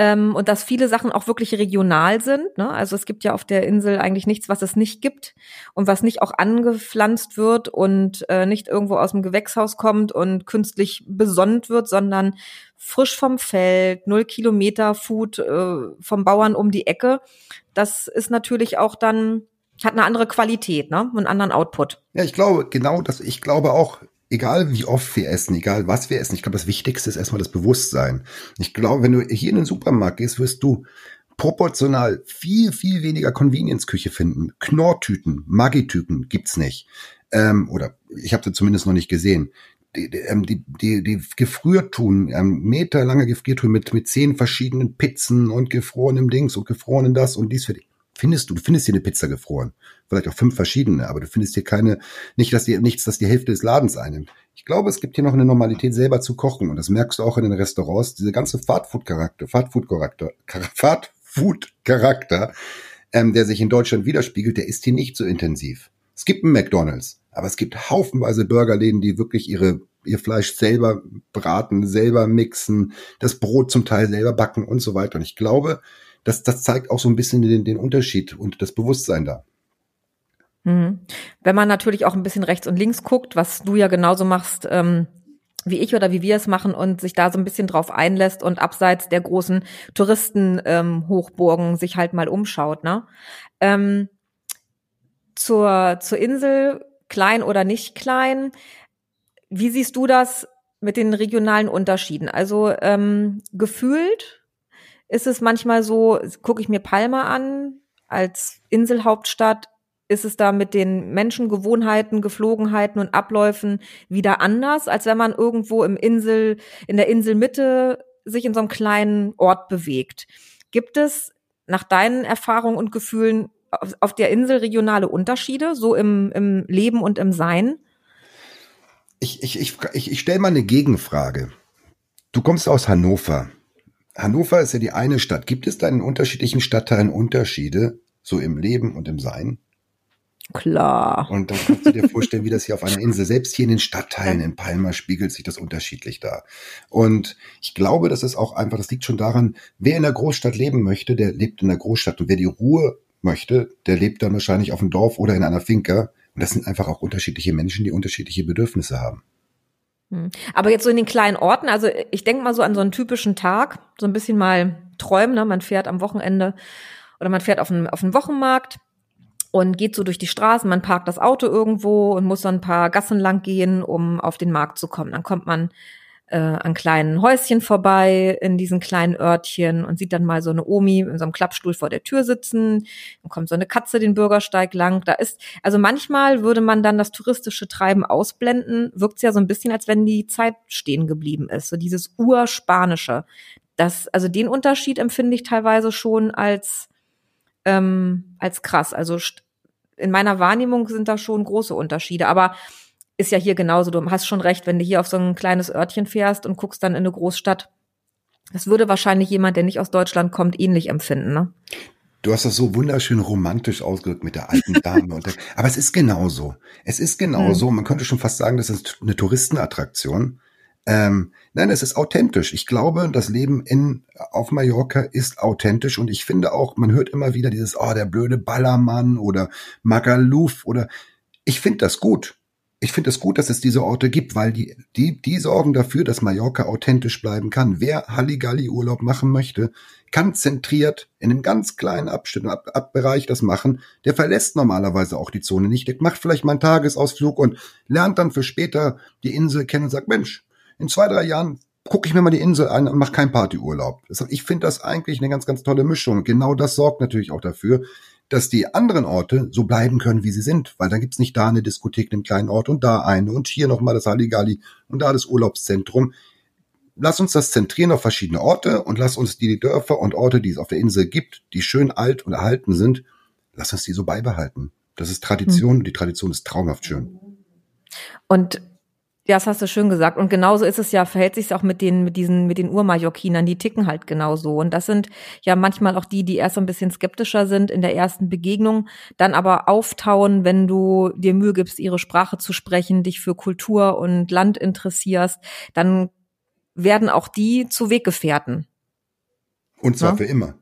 Speaker 1: Ähm, und dass viele Sachen auch wirklich regional sind. Ne? Also es gibt ja auf der Insel eigentlich nichts, was es nicht gibt und was nicht auch angepflanzt wird und äh, nicht irgendwo aus dem Gewächshaus kommt und künstlich besonnt wird, sondern frisch vom Feld, null Kilometer Food äh, vom Bauern um die Ecke. Das ist natürlich auch dann hat eine andere Qualität, ne? Einen anderen Output.
Speaker 2: Ja, ich glaube, genau das, ich glaube auch, egal wie oft wir essen, egal was wir essen, ich glaube, das Wichtigste ist erstmal das Bewusstsein. Ich glaube, wenn du hier in den Supermarkt gehst, wirst du proportional viel, viel weniger Convenience-Küche finden. Knorrtüten, Maggi-Tüten gibt's nicht. Ähm, oder ich habe sie zumindest noch nicht gesehen. Die, ähm, die, die, die Gefriertun, ähm, meterlange Gefriertun mit, mit zehn verschiedenen Pizzen und gefrorenem Dings und gefrorenem das und dies für die findest du, du findest hier eine Pizza gefroren. Vielleicht auch fünf verschiedene, aber du findest hier keine, nicht, dass die, nichts, das die Hälfte des Ladens einnimmt. Ich glaube, es gibt hier noch eine Normalität, selber zu kochen. Und das merkst du auch in den Restaurants. Diese ganze Fastfood-Charakter, Fastfood-Charakter, Fastfood-Charakter, ähm, der sich in Deutschland widerspiegelt, der ist hier nicht so intensiv. Es gibt einen McDonalds, aber es gibt haufenweise Burgerläden, die wirklich ihre ihr Fleisch selber braten, selber mixen, das Brot zum Teil selber backen und so weiter. Und ich glaube, das, das zeigt auch so ein bisschen den, den Unterschied und das Bewusstsein da.
Speaker 1: Mhm. Wenn man natürlich auch ein bisschen rechts und links guckt, was du ja genauso machst, ähm, wie ich oder wie wir es machen und sich da so ein bisschen drauf einlässt und abseits der großen Touristen-Hochburgen ähm, sich halt mal umschaut, ne? Ähm, zur, zur Insel, klein oder nicht klein, wie siehst du das mit den regionalen Unterschieden? Also ähm, gefühlt ist es manchmal so, gucke ich mir Palma an als Inselhauptstadt, ist es da mit den Menschengewohnheiten, Geflogenheiten und Abläufen wieder anders, als wenn man irgendwo im Insel, in der Inselmitte sich in so einem kleinen Ort bewegt. Gibt es nach deinen Erfahrungen und Gefühlen auf der Insel regionale Unterschiede, so im, im Leben und im Sein?
Speaker 2: Ich, ich, ich, ich, ich stelle mal eine Gegenfrage. Du kommst aus Hannover. Hannover ist ja die eine Stadt. Gibt es da in unterschiedlichen Stadtteilen Unterschiede, so im Leben und im Sein?
Speaker 1: Klar.
Speaker 2: Und dann kannst du dir vorstellen, wie das hier auf einer Insel, selbst hier in den Stadtteilen in Palma spiegelt sich das unterschiedlich da. Und ich glaube, das ist auch einfach, das liegt schon daran, wer in der Großstadt leben möchte, der lebt in der Großstadt. Und wer die Ruhe möchte, der lebt dann wahrscheinlich auf dem Dorf oder in einer Finca. Und das sind einfach auch unterschiedliche Menschen, die unterschiedliche Bedürfnisse haben.
Speaker 1: Hm. Aber jetzt so in den kleinen Orten, also ich denke mal so an so einen typischen Tag, so ein bisschen mal träumen, ne? man fährt am Wochenende oder man fährt auf einen, auf einen Wochenmarkt und geht so durch die Straßen, man parkt das Auto irgendwo und muss dann ein paar Gassen lang gehen, um auf den Markt zu kommen. Dann kommt man äh, an kleinen Häuschen vorbei in diesen kleinen Örtchen und sieht dann mal so eine Omi in so einem Klappstuhl vor der Tür sitzen. Dann kommt so eine Katze den Bürgersteig lang. Da ist, also manchmal würde man dann das touristische Treiben ausblenden, wirkt es ja so ein bisschen, als wenn die Zeit stehen geblieben ist. So dieses Urspanische. Das, also den Unterschied empfinde ich teilweise schon als, ähm, als krass. Also in meiner Wahrnehmung sind da schon große Unterschiede. Aber ist ja hier genauso. Du hast schon recht, wenn du hier auf so ein kleines Örtchen fährst und guckst dann in eine Großstadt. Das würde wahrscheinlich jemand, der nicht aus Deutschland kommt, ähnlich empfinden, ne?
Speaker 2: Du hast das so wunderschön romantisch ausgedrückt mit der alten Dame. und der, aber es ist genauso. Es ist genauso. Hm. Man könnte schon fast sagen, das ist eine Touristenattraktion. Ähm, nein, es ist authentisch. Ich glaube, das Leben in, auf Mallorca ist authentisch und ich finde auch, man hört immer wieder dieses, oh, der blöde Ballermann oder Magaluf oder, ich finde das gut ich finde es gut, dass es diese Orte gibt, weil die, die, die sorgen dafür, dass Mallorca authentisch bleiben kann. Wer Halligalli-Urlaub machen möchte, kann zentriert in einem ganz kleinen Abschnitt, Ab, Abbereich das machen. Der verlässt normalerweise auch die Zone nicht. Der macht vielleicht mal einen Tagesausflug und lernt dann für später die Insel kennen und sagt, Mensch, in zwei, drei Jahren gucke ich mir mal die Insel an und mache keinen Partyurlaub. Ich finde das eigentlich eine ganz, ganz tolle Mischung. Genau das sorgt natürlich auch dafür, dass die anderen Orte so bleiben können, wie sie sind, weil dann gibt's nicht da eine Diskothek in einem kleinen Ort und da eine und hier nochmal das Halligalli und da das Urlaubszentrum. Lass uns das zentrieren auf verschiedene Orte und lass uns die Dörfer und Orte, die es auf der Insel gibt, die schön alt und erhalten sind, lass uns die so beibehalten. Das ist Tradition und die Tradition ist traumhaft schön.
Speaker 1: Und ja, das hast du schön gesagt. Und genauso ist es ja, verhält sich auch mit den, mit diesen, mit den Urmajorkinern. Die ticken halt genauso. Und das sind ja manchmal auch die, die erst so ein bisschen skeptischer sind in der ersten Begegnung, dann aber auftauen, wenn du dir Mühe gibst, ihre Sprache zu sprechen, dich für Kultur und Land interessierst, dann werden auch die zu Weggefährten.
Speaker 2: Und zwar ja? für immer.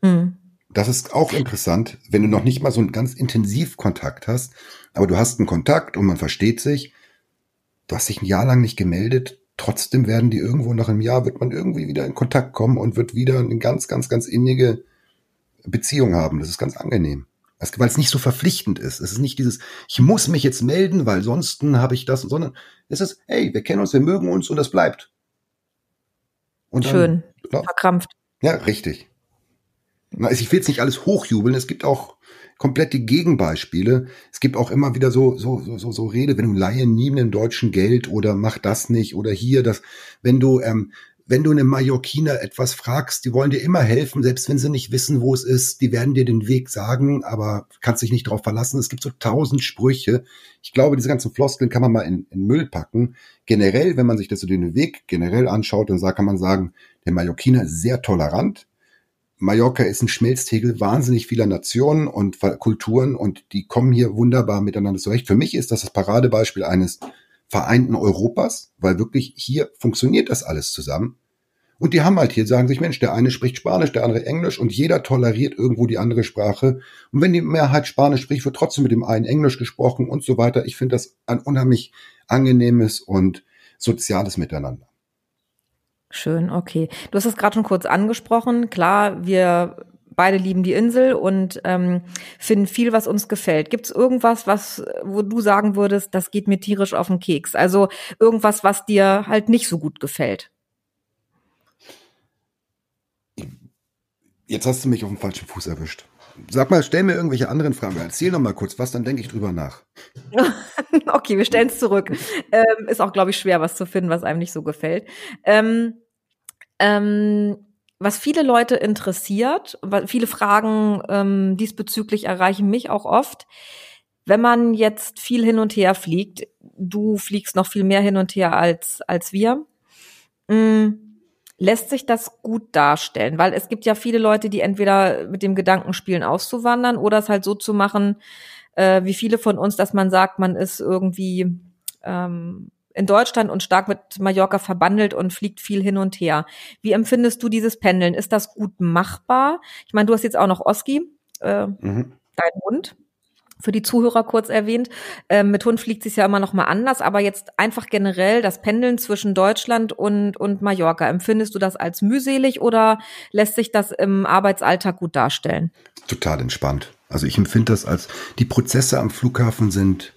Speaker 2: Mhm. Das ist auch interessant, wenn du noch nicht mal so einen ganz intensiv Kontakt hast, aber du hast einen Kontakt und man versteht sich du hast dich ein Jahr lang nicht gemeldet, trotzdem werden die irgendwo nach einem Jahr, wird man irgendwie wieder in Kontakt kommen und wird wieder eine ganz, ganz, ganz innige Beziehung haben. Das ist ganz angenehm. Weil es nicht so verpflichtend ist. Es ist nicht dieses, ich muss mich jetzt melden, weil sonst habe ich das, sondern es ist, hey, wir kennen uns, wir mögen uns und das bleibt.
Speaker 1: Und Schön. Dann, Verkrampft.
Speaker 2: Ja, richtig. Ich will jetzt nicht alles hochjubeln. Es gibt auch komplette Gegenbeispiele. Es gibt auch immer wieder so, so, so, so, so Rede, wenn du Laien nie einen deutschen Geld oder mach das nicht oder hier das, wenn du, ähm, wenn du eine Mallorquiner etwas fragst, die wollen dir immer helfen, selbst wenn sie nicht wissen, wo es ist. Die werden dir den Weg sagen, aber kannst dich nicht darauf verlassen. Es gibt so tausend Sprüche. Ich glaube, diese ganzen Floskeln kann man mal in, in Müll packen. Generell, wenn man sich das so den Weg generell anschaut, dann kann man sagen, der Mallorquiner ist sehr tolerant. Mallorca ist ein Schmelztegel wahnsinnig vieler Nationen und Kulturen und die kommen hier wunderbar miteinander zurecht. Für mich ist das das Paradebeispiel eines vereinten Europas, weil wirklich hier funktioniert das alles zusammen. Und die haben halt hier, sagen sich, Mensch, der eine spricht Spanisch, der andere Englisch und jeder toleriert irgendwo die andere Sprache. Und wenn die Mehrheit Spanisch spricht, wird trotzdem mit dem einen Englisch gesprochen und so weiter. Ich finde das ein unheimlich angenehmes und soziales Miteinander.
Speaker 1: Schön, okay. Du hast es gerade schon kurz angesprochen. Klar, wir beide lieben die Insel und ähm, finden viel, was uns gefällt. Gibt es irgendwas, was, wo du sagen würdest, das geht mir tierisch auf den Keks? Also irgendwas, was dir halt nicht so gut gefällt?
Speaker 2: Jetzt hast du mich auf dem falschen Fuß erwischt. Sag mal, stell mir irgendwelche anderen Fragen. Erzähl noch mal kurz was, dann denke ich drüber nach.
Speaker 1: okay, wir stellen es zurück. Ähm, ist auch, glaube ich, schwer, was zu finden, was einem nicht so gefällt. Ähm, ähm, was viele Leute interessiert, viele Fragen ähm, diesbezüglich erreichen mich auch oft. Wenn man jetzt viel hin und her fliegt, du fliegst noch viel mehr hin und her als, als wir, mh, mm, lässt sich das gut darstellen? Weil es gibt ja viele Leute, die entweder mit dem Gedanken spielen, auszuwandern oder es halt so zu machen, äh, wie viele von uns, dass man sagt, man ist irgendwie ähm, in Deutschland und stark mit Mallorca verbandelt und fliegt viel hin und her. Wie empfindest du dieses Pendeln? Ist das gut machbar? Ich meine, du hast jetzt auch noch Oski, äh, mhm. dein Hund für die Zuhörer kurz erwähnt. Ähm, mit Hund fliegt es ja immer noch mal anders, aber jetzt einfach generell das Pendeln zwischen Deutschland und, und Mallorca. Empfindest du das als mühselig oder lässt sich das im Arbeitsalltag gut darstellen?
Speaker 2: Total entspannt. Also ich empfinde das als, die Prozesse am Flughafen sind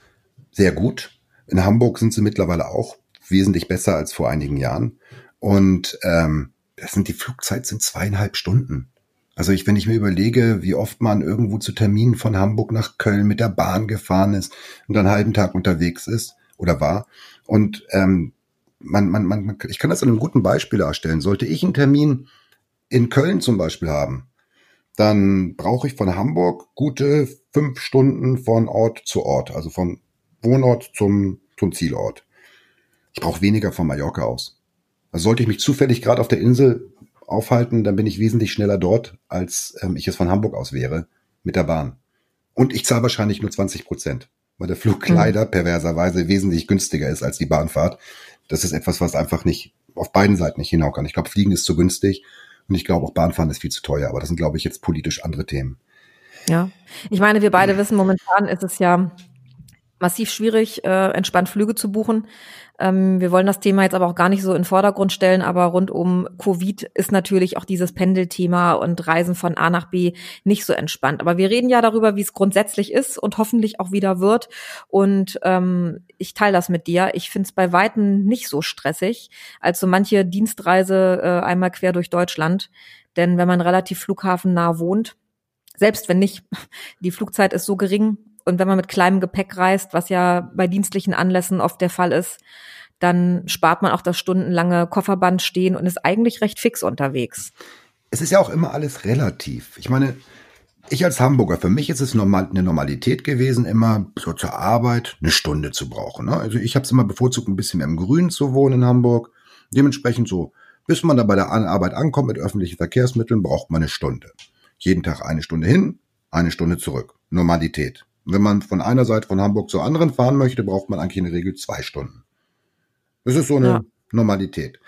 Speaker 2: sehr gut. In Hamburg sind sie mittlerweile auch wesentlich besser als vor einigen Jahren. Und ähm, das sind die Flugzeit sind zweieinhalb Stunden. Also ich, wenn ich mir überlege, wie oft man irgendwo zu Terminen von Hamburg nach Köln mit der Bahn gefahren ist und einen halben Tag unterwegs ist oder war. Und ähm, man, man, man, ich kann das an einem guten Beispiel darstellen. Sollte ich einen Termin in Köln zum Beispiel haben, dann brauche ich von Hamburg gute fünf Stunden von Ort zu Ort, also vom Wohnort zum, zum Zielort. Ich brauche weniger von Mallorca aus. Also sollte ich mich zufällig gerade auf der Insel aufhalten, dann bin ich wesentlich schneller dort, als ähm, ich es von Hamburg aus wäre, mit der Bahn. Und ich zahle wahrscheinlich nur 20 Prozent, weil der Flug mhm. leider perverserweise wesentlich günstiger ist als die Bahnfahrt. Das ist etwas, was einfach nicht auf beiden Seiten nicht hinaus kann. Ich glaube, Fliegen ist zu günstig und ich glaube auch Bahnfahren ist viel zu teuer. Aber das sind, glaube ich, jetzt politisch andere Themen.
Speaker 1: Ja, ich meine, wir beide wissen, momentan ist es ja massiv schwierig, äh, entspannt Flüge zu buchen. Ähm, wir wollen das Thema jetzt aber auch gar nicht so in den Vordergrund stellen, aber rund um Covid ist natürlich auch dieses Pendelthema und Reisen von A nach B nicht so entspannt. Aber wir reden ja darüber, wie es grundsätzlich ist und hoffentlich auch wieder wird. Und ähm, ich teile das mit dir. Ich finde es bei Weitem nicht so stressig als so manche Dienstreise äh, einmal quer durch Deutschland. Denn wenn man relativ flughafennah wohnt, selbst wenn nicht, die Flugzeit ist so gering, und wenn man mit kleinem Gepäck reist, was ja bei dienstlichen Anlässen oft der Fall ist, dann spart man auch das stundenlange Kofferband stehen und ist eigentlich recht fix unterwegs.
Speaker 2: Es ist ja auch immer alles relativ. Ich meine, ich als Hamburger, für mich ist es normal, eine Normalität gewesen, immer so zur Arbeit eine Stunde zu brauchen. Ne? Also ich habe es immer bevorzugt, ein bisschen mehr im Grün zu wohnen in Hamburg. Dementsprechend so, bis man da bei der Arbeit ankommt mit öffentlichen Verkehrsmitteln, braucht man eine Stunde. Jeden Tag eine Stunde hin, eine Stunde zurück. Normalität. Wenn man von einer Seite von Hamburg zur anderen fahren möchte, braucht man eigentlich in der Regel zwei Stunden. Das ist so eine ja. Normalität.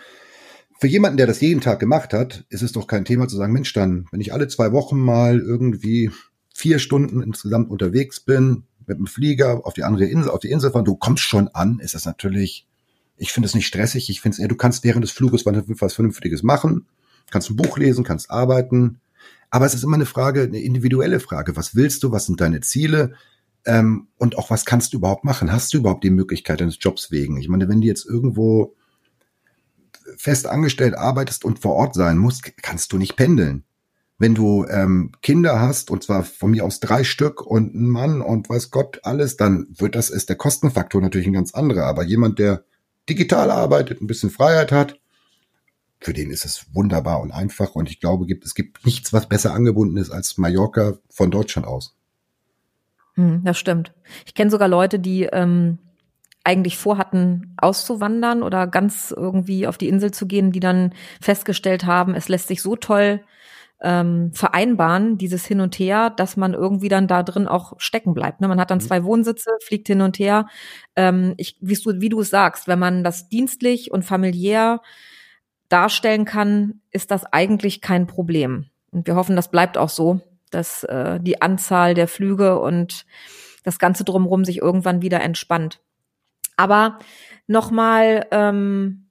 Speaker 2: Für jemanden, der das jeden Tag gemacht hat, ist es doch kein Thema zu sagen, Mensch, dann, wenn ich alle zwei Wochen mal irgendwie vier Stunden insgesamt unterwegs bin, mit dem Flieger auf die andere Insel, auf die Insel fahren, du kommst schon an, ist das natürlich, ich finde es nicht stressig, ich finde es eher, du kannst während des Fluges was Vernünftiges machen, kannst ein Buch lesen, kannst arbeiten, aber es ist immer eine Frage, eine individuelle Frage. Was willst du? Was sind deine Ziele? Ähm, und auch was kannst du überhaupt machen? Hast du überhaupt die Möglichkeit deines Jobs wegen? Ich meine, wenn du jetzt irgendwo fest angestellt arbeitest und vor Ort sein musst, kannst du nicht pendeln. Wenn du ähm, Kinder hast, und zwar von mir aus drei Stück und ein Mann und weiß Gott alles, dann wird das, ist der Kostenfaktor natürlich ein ganz anderer. Aber jemand, der digital arbeitet, ein bisschen Freiheit hat, für den ist es wunderbar und einfach. Und ich glaube, es gibt nichts, was besser angebunden ist als Mallorca von Deutschland aus.
Speaker 1: Hm, das stimmt. Ich kenne sogar Leute, die ähm, eigentlich vorhatten, auszuwandern oder ganz irgendwie auf die Insel zu gehen, die dann festgestellt haben, es lässt sich so toll ähm, vereinbaren, dieses Hin und Her, dass man irgendwie dann da drin auch stecken bleibt. Ne? Man hat dann mhm. zwei Wohnsitze, fliegt hin und her. Ähm, ich, wie du, wie du es sagst, wenn man das dienstlich und familiär darstellen kann, ist das eigentlich kein Problem. Und wir hoffen, das bleibt auch so, dass äh, die Anzahl der Flüge und das Ganze drumherum sich irgendwann wieder entspannt. Aber nochmal ähm,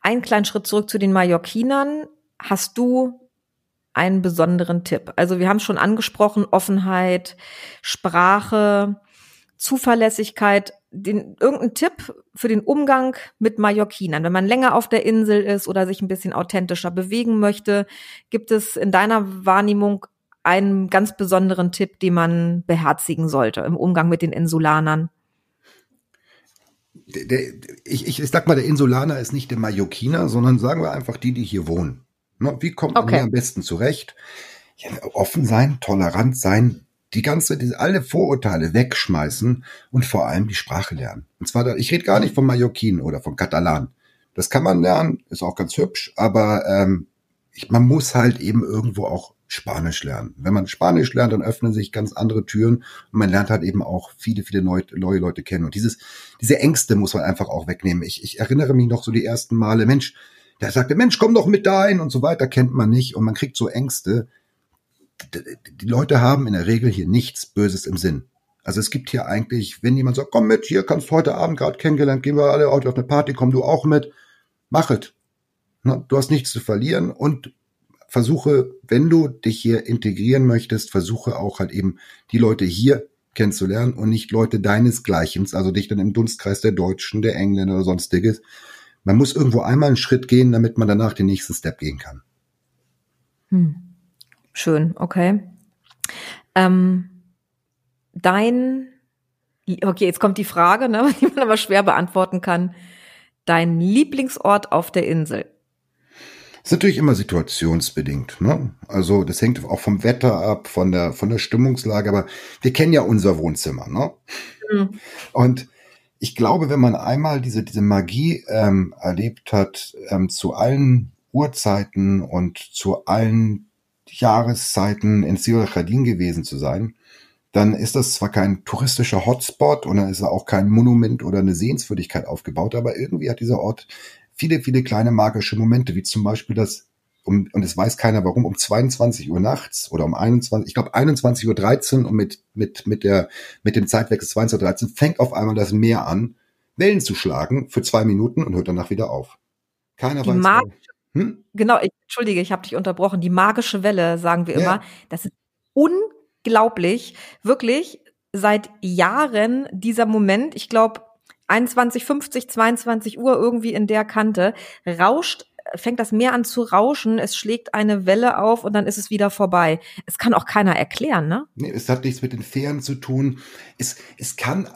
Speaker 1: einen kleinen Schritt zurück zu den Mallorquinern. Hast du einen besonderen Tipp? Also wir haben schon angesprochen, Offenheit, Sprache, Zuverlässigkeit den, irgendein Tipp für den Umgang mit Mallorquinern? Wenn man länger auf der Insel ist oder sich ein bisschen authentischer bewegen möchte, gibt es in deiner Wahrnehmung einen ganz besonderen Tipp, den man beherzigen sollte im Umgang mit den Insulanern?
Speaker 2: Der, der, ich, ich, sag mal, der Insulaner ist nicht der Mallorquiner, sondern sagen wir einfach die, die hier wohnen. Ne, wie kommt man okay. hier am besten zurecht? Ja, offen sein, tolerant sein, die ganze, diese, alle Vorurteile wegschmeißen und vor allem die Sprache lernen. Und zwar, ich rede gar nicht von Mallorquin oder von Katalan. Das kann man lernen, ist auch ganz hübsch, aber ähm, ich, man muss halt eben irgendwo auch Spanisch lernen. Wenn man Spanisch lernt, dann öffnen sich ganz andere Türen und man lernt halt eben auch viele, viele neue, neue Leute kennen. Und dieses, diese Ängste muss man einfach auch wegnehmen. Ich, ich erinnere mich noch so die ersten Male, Mensch, der sagte, Mensch, komm doch mit dahin und so weiter, kennt man nicht und man kriegt so Ängste die Leute haben in der Regel hier nichts Böses im Sinn. Also es gibt hier eigentlich, wenn jemand sagt, komm mit, hier kannst du heute Abend gerade kennengelernt, gehen wir alle auf eine Party, komm du auch mit, mach es. Du hast nichts zu verlieren und versuche, wenn du dich hier integrieren möchtest, versuche auch halt eben die Leute hier kennenzulernen und nicht Leute deinesgleichen, also dich dann im Dunstkreis der Deutschen, der Engländer oder sonstiges. Man muss irgendwo einmal einen Schritt gehen, damit man danach den nächsten Step gehen kann.
Speaker 1: Hm. Schön, okay. Ähm, dein, okay, jetzt kommt die Frage, ne, die man aber schwer beantworten kann. Dein Lieblingsort auf der Insel?
Speaker 2: ist natürlich immer situationsbedingt. Ne? Also das hängt auch vom Wetter ab, von der von der Stimmungslage. Aber wir kennen ja unser Wohnzimmer. Ne? Mhm. Und ich glaube, wenn man einmal diese diese Magie ähm, erlebt hat, ähm, zu allen Uhrzeiten und zu allen Jahreszeiten in Sierra Khadin gewesen zu sein, dann ist das zwar kein touristischer Hotspot und dann ist er auch kein Monument oder eine Sehenswürdigkeit aufgebaut, aber irgendwie hat dieser Ort viele, viele kleine magische Momente, wie zum Beispiel das um, und es weiß keiner warum, um 22 Uhr nachts oder um 21, ich glaube 21.13 Uhr und mit, mit, mit der, mit dem Zeitwechsel 22.13 Uhr fängt auf einmal das Meer an, Wellen zu schlagen für zwei Minuten und hört danach wieder auf.
Speaker 1: Keiner Die weiß. Magische hm? Genau, ich, entschuldige, ich habe dich unterbrochen. Die magische Welle, sagen wir ja. immer. Das ist unglaublich. Wirklich seit Jahren dieser Moment, ich glaube 21, 50, 22 Uhr irgendwie in der Kante, rauscht fängt das Meer an zu rauschen, es schlägt eine Welle auf und dann ist es wieder vorbei. Es kann auch keiner erklären, ne?
Speaker 2: Nee, es hat nichts mit den Fähren zu tun. Es, es kann,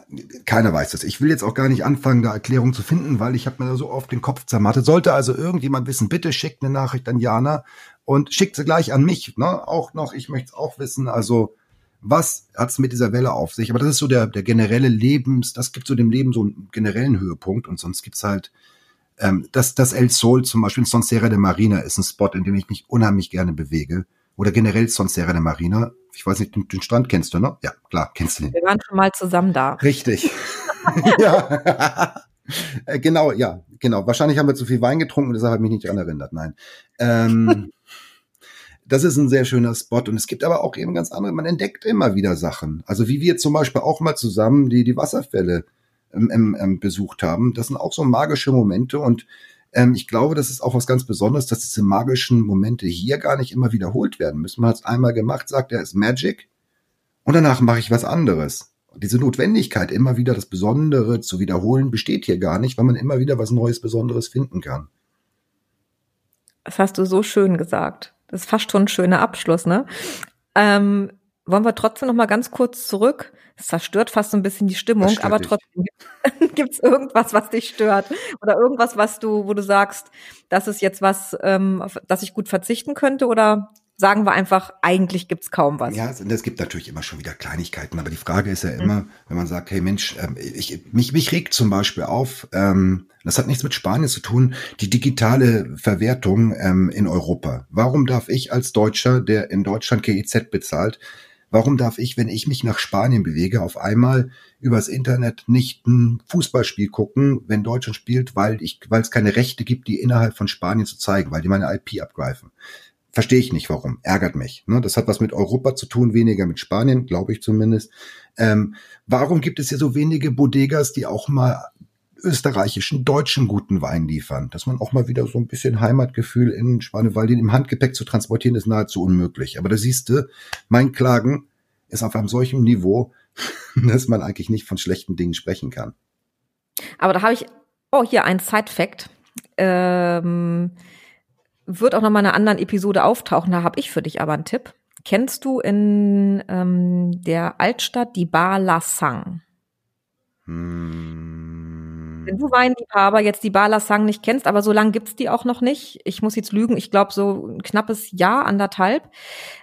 Speaker 2: keiner weiß das. Ich will jetzt auch gar nicht anfangen, da Erklärungen zu finden, weil ich habe mir da so oft den Kopf zermattet. Sollte also irgendjemand wissen, bitte schickt eine Nachricht an Jana und schickt sie gleich an mich, ne? Auch noch, ich möchte es auch wissen. Also, was hat's mit dieser Welle auf sich? Aber das ist so der, der generelle Lebens, das gibt so dem Leben so einen generellen Höhepunkt und sonst gibt's halt ähm, das, das El Sol zum Beispiel in Sonserra de Marina ist ein Spot, in dem ich mich unheimlich gerne bewege. Oder generell Sonserra de Marina. Ich weiß nicht, den, den Strand kennst du, ne? Ja, klar, kennst du den.
Speaker 1: Wir waren schon mal zusammen da.
Speaker 2: Richtig. ja. Äh, genau, ja, genau. Wahrscheinlich haben wir zu viel Wein getrunken, deshalb habe ich mich nicht daran erinnert. Nein. Ähm, das ist ein sehr schöner Spot. Und es gibt aber auch eben ganz andere. Man entdeckt immer wieder Sachen. Also wie wir zum Beispiel auch mal zusammen die, die Wasserfälle ähm, ähm, besucht haben. Das sind auch so magische Momente und ähm, ich glaube, das ist auch was ganz Besonderes, dass diese magischen Momente hier gar nicht immer wiederholt werden müssen. Man hat es einmal gemacht, sagt er, ist Magic und danach mache ich was anderes. diese Notwendigkeit, immer wieder das Besondere zu wiederholen, besteht hier gar nicht, weil man immer wieder was Neues, Besonderes finden kann.
Speaker 1: Das hast du so schön gesagt. Das ist fast schon ein schöner Abschluss, ne? Ähm, wollen wir trotzdem noch mal ganz kurz zurück? Es zerstört fast so ein bisschen die Stimmung, aber trotzdem gibt es irgendwas, was dich stört oder irgendwas, was du, wo du sagst, das ist jetzt was, ähm, auf das ich gut verzichten könnte oder sagen wir einfach, eigentlich gibt's kaum was.
Speaker 2: Ja, es gibt natürlich immer schon wieder Kleinigkeiten, aber die Frage ist ja mhm. immer, mhm. wenn man sagt, hey Mensch, ähm, ich, mich, mich regt zum Beispiel auf, ähm, das hat nichts mit Spanien zu tun, die digitale Verwertung ähm, in Europa. Warum darf ich als Deutscher, der in Deutschland GEZ bezahlt, Warum darf ich, wenn ich mich nach Spanien bewege, auf einmal übers Internet nicht ein Fußballspiel gucken, wenn Deutschland spielt, weil ich, weil es keine Rechte gibt, die innerhalb von Spanien zu zeigen, weil die meine IP abgreifen? Verstehe ich nicht, warum. Ärgert mich. Ne? Das hat was mit Europa zu tun, weniger mit Spanien, glaube ich zumindest. Ähm, warum gibt es hier so wenige Bodegas, die auch mal österreichischen, deutschen guten Wein liefern? Dass man auch mal wieder so ein bisschen Heimatgefühl in Spanien, weil den im Handgepäck zu transportieren ist nahezu unmöglich. Aber da siehst du, mein Klagen ist auf einem solchen Niveau, dass man eigentlich nicht von schlechten Dingen sprechen kann.
Speaker 1: Aber da habe ich, oh, hier ein Side-Fact. Ähm, wird auch noch mal in einer anderen Episode auftauchen. Da habe ich für dich aber einen Tipp. kennst du in ähm, der Altstadt die Bar La Sang? Hm. Wenn du Weinliebhaber jetzt die Bar La Sang nicht kennst, aber so lange gibt's die auch noch nicht. Ich muss jetzt lügen, ich glaube so ein knappes Jahr, anderthalb.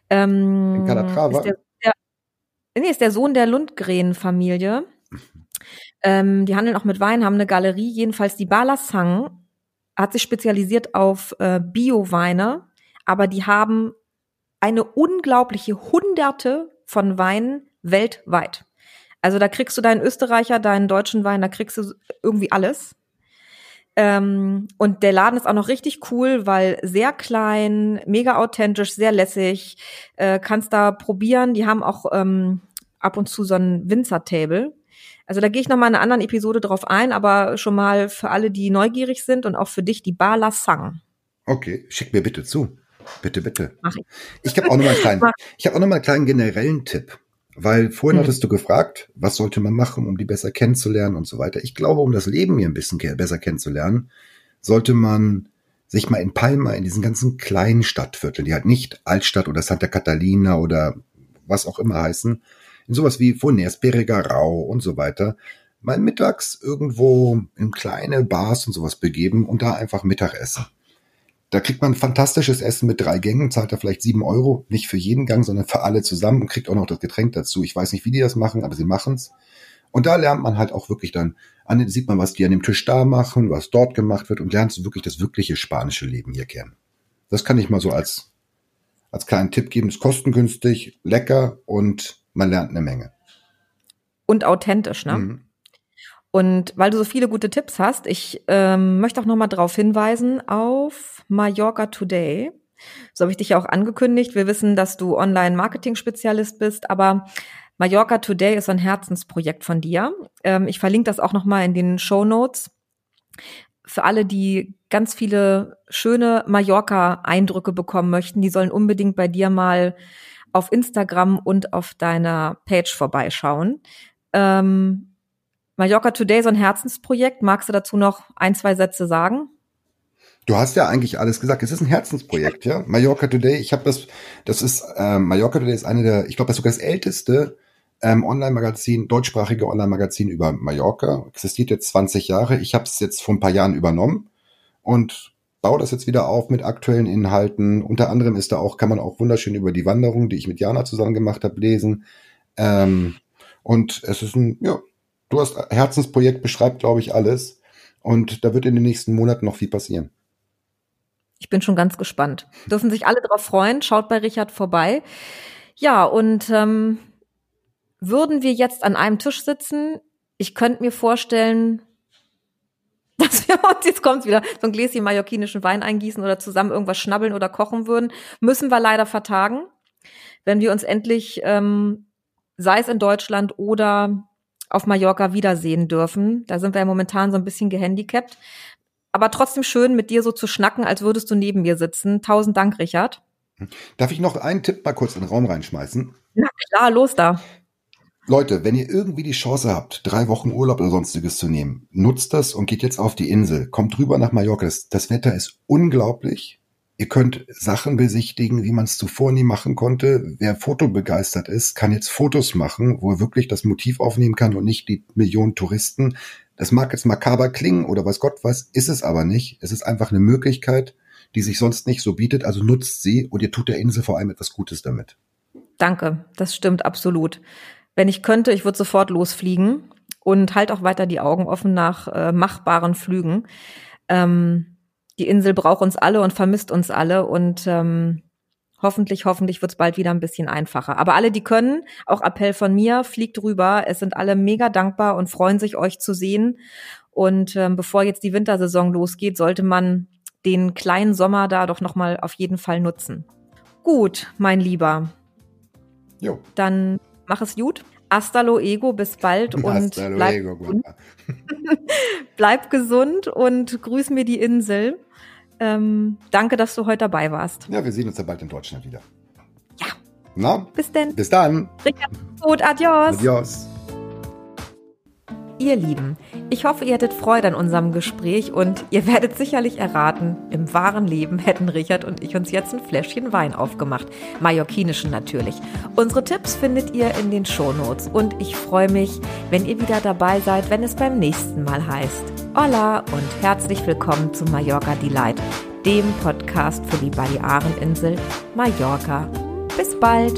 Speaker 1: Ähm? Ist der, der, nee, ist der Sohn der Lundgren-Familie. Ähm, die handeln auch mit Wein, haben eine Galerie. Jedenfalls die Bar La Sang hat sich spezialisiert auf äh, Bio-Weine, aber die haben eine unglaubliche Hunderte von Weinen weltweit. Also da kriegst du deinen Österreicher, deinen deutschen Wein, da kriegst du irgendwie alles. Ähm, und der Laden ist auch noch richtig cool, weil sehr klein, mega authentisch, sehr lässig. Äh, kannst da probieren. Die haben auch ähm, ab und zu so ein Winzer-Table. Also da gehe ich noch mal in einer anderen Episode drauf ein, aber schon mal für alle, die neugierig sind und auch für dich die Bar La Sang.
Speaker 2: Okay, schick mir bitte zu. Bitte, bitte. Mach ich. Ich habe auch noch mal einen kleinen, ich habe auch noch mal einen kleinen generellen Tipp. Weil vorhin hm. hattest du gefragt, was sollte man machen, um die besser kennenzulernen und so weiter. Ich glaube, um das Leben hier ein bisschen besser kennenzulernen, sollte man sich mal in Palma, in diesen ganzen kleinen Stadtvierteln, die halt nicht Altstadt oder Santa Catalina oder was auch immer heißen, in sowas wie Funes, Rau und so weiter, mal mittags irgendwo in kleine Bars und sowas begeben und da einfach Mittag essen. Da kriegt man fantastisches Essen mit drei Gängen, zahlt er vielleicht sieben Euro, nicht für jeden Gang, sondern für alle zusammen und kriegt auch noch das Getränk dazu. Ich weiß nicht, wie die das machen, aber sie machen's. Und da lernt man halt auch wirklich dann, an, sieht man, was die an dem Tisch da machen, was dort gemacht wird und lernt wirklich das wirkliche spanische Leben hier kennen. Das kann ich mal so als, als kleinen Tipp geben. Ist kostengünstig, lecker und man lernt eine Menge.
Speaker 1: Und authentisch, ne? Mhm. Und weil du so viele gute Tipps hast, ich ähm, möchte auch noch mal darauf hinweisen auf Mallorca Today. So habe ich dich ja auch angekündigt. Wir wissen, dass du Online-Marketing-Spezialist bist, aber Mallorca Today ist ein Herzensprojekt von dir. Ähm, ich verlinke das auch noch mal in den Show Notes. Für alle, die ganz viele schöne Mallorca-Eindrücke bekommen möchten, die sollen unbedingt bei dir mal auf Instagram und auf deiner Page vorbeischauen. Ähm, Mallorca Today, so ein Herzensprojekt. Magst du dazu noch ein, zwei Sätze sagen?
Speaker 2: Du hast ja eigentlich alles gesagt. Es ist ein Herzensprojekt, ja. Mallorca Today, ich habe das, das ist, ähm, Mallorca Today ist eine der, ich glaube, das ist sogar das älteste ähm, Online-Magazin, deutschsprachige Online-Magazin über Mallorca. Existiert jetzt 20 Jahre. Ich habe es jetzt vor ein paar Jahren übernommen und baue das jetzt wieder auf mit aktuellen Inhalten. Unter anderem ist da auch, kann man auch wunderschön über die Wanderung, die ich mit Jana zusammen gemacht habe, lesen. Ähm, und es ist ein, ja, du hast Herzensprojekt, beschreibt, glaube ich, alles. Und da wird in den nächsten Monaten noch viel passieren.
Speaker 1: Ich bin schon ganz gespannt. Dürfen sich alle darauf freuen. Schaut bei Richard vorbei. Ja, und ähm, würden wir jetzt an einem Tisch sitzen, ich könnte mir vorstellen, dass wir uns, jetzt kommt wieder, so ein Gläschen mallorquinischen Wein eingießen oder zusammen irgendwas schnabbeln oder kochen würden, müssen wir leider vertagen. Wenn wir uns endlich, ähm, sei es in Deutschland oder auf Mallorca wiedersehen dürfen. Da sind wir ja momentan so ein bisschen gehandicapt. Aber trotzdem schön, mit dir so zu schnacken, als würdest du neben mir sitzen. Tausend Dank, Richard.
Speaker 2: Darf ich noch einen Tipp mal kurz in den Raum reinschmeißen?
Speaker 1: Na klar, los da.
Speaker 2: Leute, wenn ihr irgendwie die Chance habt, drei Wochen Urlaub oder sonstiges zu nehmen, nutzt das und geht jetzt auf die Insel. Kommt rüber nach Mallorca. Das, das Wetter ist unglaublich. Ihr könnt Sachen besichtigen, wie man es zuvor nie machen konnte. Wer fotobegeistert ist, kann jetzt Fotos machen, wo er wirklich das Motiv aufnehmen kann und nicht die Millionen Touristen. Das mag jetzt makaber klingen oder weiß Gott was, ist es aber nicht. Es ist einfach eine Möglichkeit, die sich sonst nicht so bietet. Also nutzt sie und ihr tut der Insel vor allem etwas Gutes damit.
Speaker 1: Danke, das stimmt absolut. Wenn ich könnte, ich würde sofort losfliegen und halt auch weiter die Augen offen nach äh, machbaren Flügen. Ähm, die Insel braucht uns alle und vermisst uns alle und ähm, hoffentlich, hoffentlich wird es bald wieder ein bisschen einfacher. Aber alle, die können, auch Appell von mir, fliegt rüber. Es sind alle mega dankbar und freuen sich, euch zu sehen. Und ähm, bevor jetzt die Wintersaison losgeht, sollte man den kleinen Sommer da doch noch mal auf jeden Fall nutzen. Gut, mein Lieber. Jo. Dann mach es gut. Hasta luego, bis bald und Hasta bleib, gesund. bleib gesund und grüß mir die Insel. Ähm, danke, dass du heute dabei warst.
Speaker 2: Ja, wir sehen uns ja bald in Deutschland wieder.
Speaker 1: Ja. Na? Bis denn.
Speaker 2: Bis dann.
Speaker 1: Richard, gut, adios.
Speaker 2: Adios.
Speaker 1: Ihr Lieben, ich hoffe, ihr hattet Freude an unserem Gespräch und ihr werdet sicherlich erraten, im wahren Leben hätten Richard und ich uns jetzt ein Fläschchen Wein aufgemacht. Mallorquinischen natürlich. Unsere Tipps findet ihr in den Shownotes und ich freue mich, wenn ihr wieder dabei seid, wenn es beim nächsten Mal heißt. Hola und herzlich willkommen zu Mallorca Delight, dem Podcast für die Baleareninsel Mallorca. Bis bald!